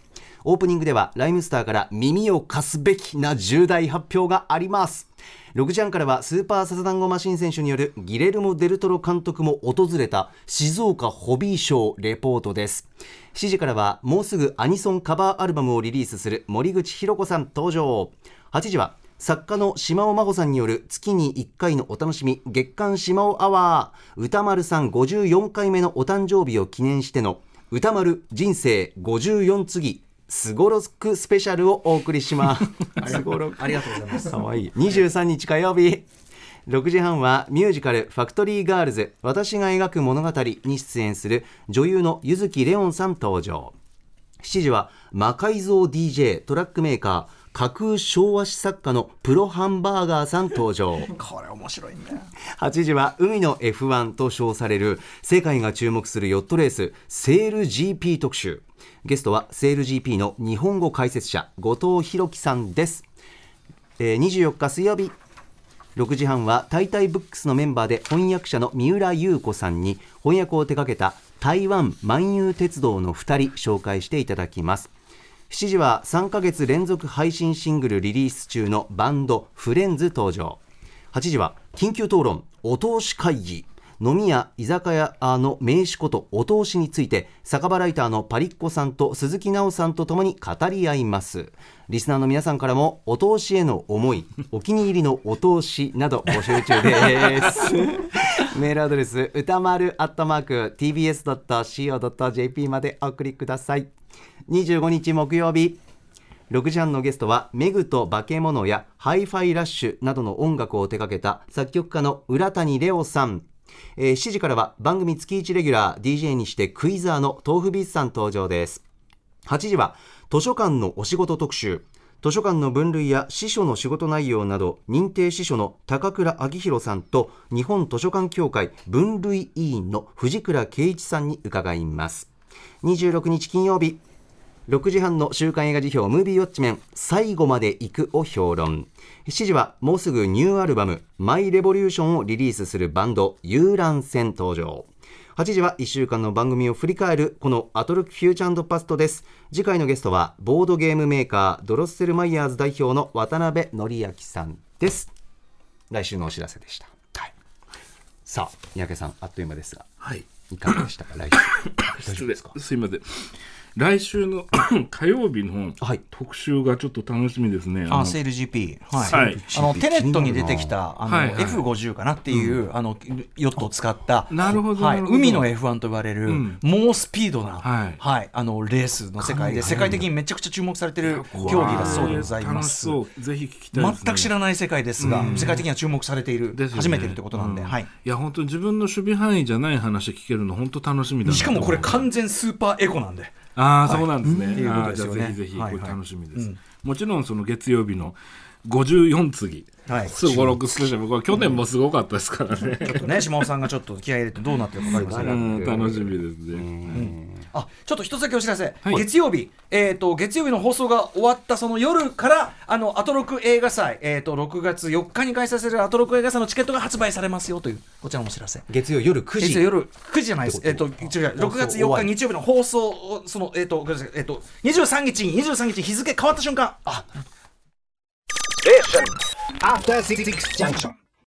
Speaker 1: オープニングではライムスターから耳を貸すべきな重大発表があります6時半からはスーパーサザンゴマシン選手によるギレルモ・デルトロ監督も訪れた静岡ホビーショーレポートです。7時からはもうすぐアニソンカバーアルバムをリリースする森口博子さん登場。8時は作家の島尾真帆さんによる月に1回のお楽しみ月刊島尾アワー。歌丸さん54回目のお誕生日を記念しての歌丸人生54次すごろくスペシャルをお送りします。すごろく
Speaker 2: ありがとうございます。
Speaker 1: かわいい。23日火曜日。6時半はミュージカル「ファクトリーガールズ。私が描く物語」に出演する女優の柚木レオンさん登場。7時は魔改造 DJ トラックメーカー架空昭和史作家のプロハンバーガーさん登場。
Speaker 2: これ面白いんだよ
Speaker 1: 8時は海の F1 と称される世界が注目するヨットレースセール GP 特集。ゲストはセール GP の日本語解説者後藤弘樹さんです、えー24日水曜日。6時半はタイタイブックスのメンバーで翻訳者の三浦優子さんに翻訳を手掛けた台湾万有鉄道の2人紹介していただきます7時は3ヶ月連続配信シングルリリース中のバンドフレンズ登場。8時は緊急討論お通し会議飲み屋居酒屋の名刺ことお通しについて酒場ライターのパリッコさんと鈴木奈緒さんとともに語り合います。リスナーの皆さんからもお通しへの思いお気に入りのお通しなど募集中です。メールアドレス歌丸アットマーク tbs.co.jp までお送りください。25日木曜日6時半のゲストはめぐとばけものやハイファイラッシュなどの音楽を手掛けた作曲家の浦谷レオさん、えー7時からは番組月1レギュラー DJ にしてクイザーの tofubeats さん登場です。8時は図書館のお仕事特集。図書館の分類や司書の仕事内容など認定司書の高倉明宏さんと日本図書館協会分類委員の藤倉圭一さんに伺います。26日金曜日6時半の週刊映画辞表ムービーウォッチメン最後まで行くを評論。7時はもうすぐニューアルバムマイレボリューションをリリースするバンド遊覧船登場。8時は1週間の番組を振り返るこのアトロックフューチャーパストです。次回のゲストはボードゲームメーカードロッセルマイヤーズ代表の渡辺則明さんです。来週のお知らせでした、はい、さあ三宅さんあっという間ですが。
Speaker 3: はい。
Speaker 1: いかがでしたか？来週。す
Speaker 3: いません来週の 火曜日の
Speaker 1: はい。
Speaker 3: 特集がちょっと楽しみですね。の
Speaker 2: あセール GP、はい。
Speaker 3: はい。
Speaker 2: あのテネットに出てきたあの、
Speaker 3: はいはい。
Speaker 2: F50 かなっていう、あのヨットを使った
Speaker 3: なるほど
Speaker 2: はい、
Speaker 3: なるほど。
Speaker 2: 海の F1 と呼ばれる、
Speaker 3: ん。
Speaker 2: 猛スピードな、
Speaker 3: はい。
Speaker 2: あのレースの世界で世界的にめちゃくちゃ注目されてる競技だそうでございます。
Speaker 3: 楽しそう。ぜひ聞きたいです、ね。
Speaker 2: 全く知らない世界ですが、
Speaker 3: うん。
Speaker 2: 世界的には注目されている、
Speaker 3: ね。
Speaker 2: 初めているってことなんで、
Speaker 3: う
Speaker 2: はい。
Speaker 3: いや本当に自分の守備範囲じゃない話聞けるの本当楽しみだな
Speaker 2: しかもこれ完全スーパーエコなんで、
Speaker 3: ああ、そうなんですね。
Speaker 2: っていうことですよね。
Speaker 3: あーじゃあぜひぜひこれ楽しみです。
Speaker 2: うん。
Speaker 3: もちろんその月曜日の54次、
Speaker 2: はい。
Speaker 3: すごろくスペシャルこれ去年もすごかったですからね。
Speaker 2: ちょっとね島尾さんがちょっと気合い入れてどうなってるか分かりませんが。
Speaker 3: うん楽しみですね。
Speaker 2: あちょっと一つだけお知らせ、
Speaker 3: はい。
Speaker 2: 月曜日、えー、と月曜日の放送が終わったその夜からあのアトロク映画祭、えー、と6月4日に開催されるアトロク映画祭のチケットが発売されますよというこちらのお知らせ。
Speaker 1: 月曜夜9時。
Speaker 2: 月曜夜9時じゃないです。えっ、と、違う、6月4
Speaker 1: 終わり。
Speaker 2: 日日曜日の放送を、その、えっ、と、ごめんなさい。えっ、と、23日に、23日日付変わった瞬間、あ、
Speaker 4: After Six Junction.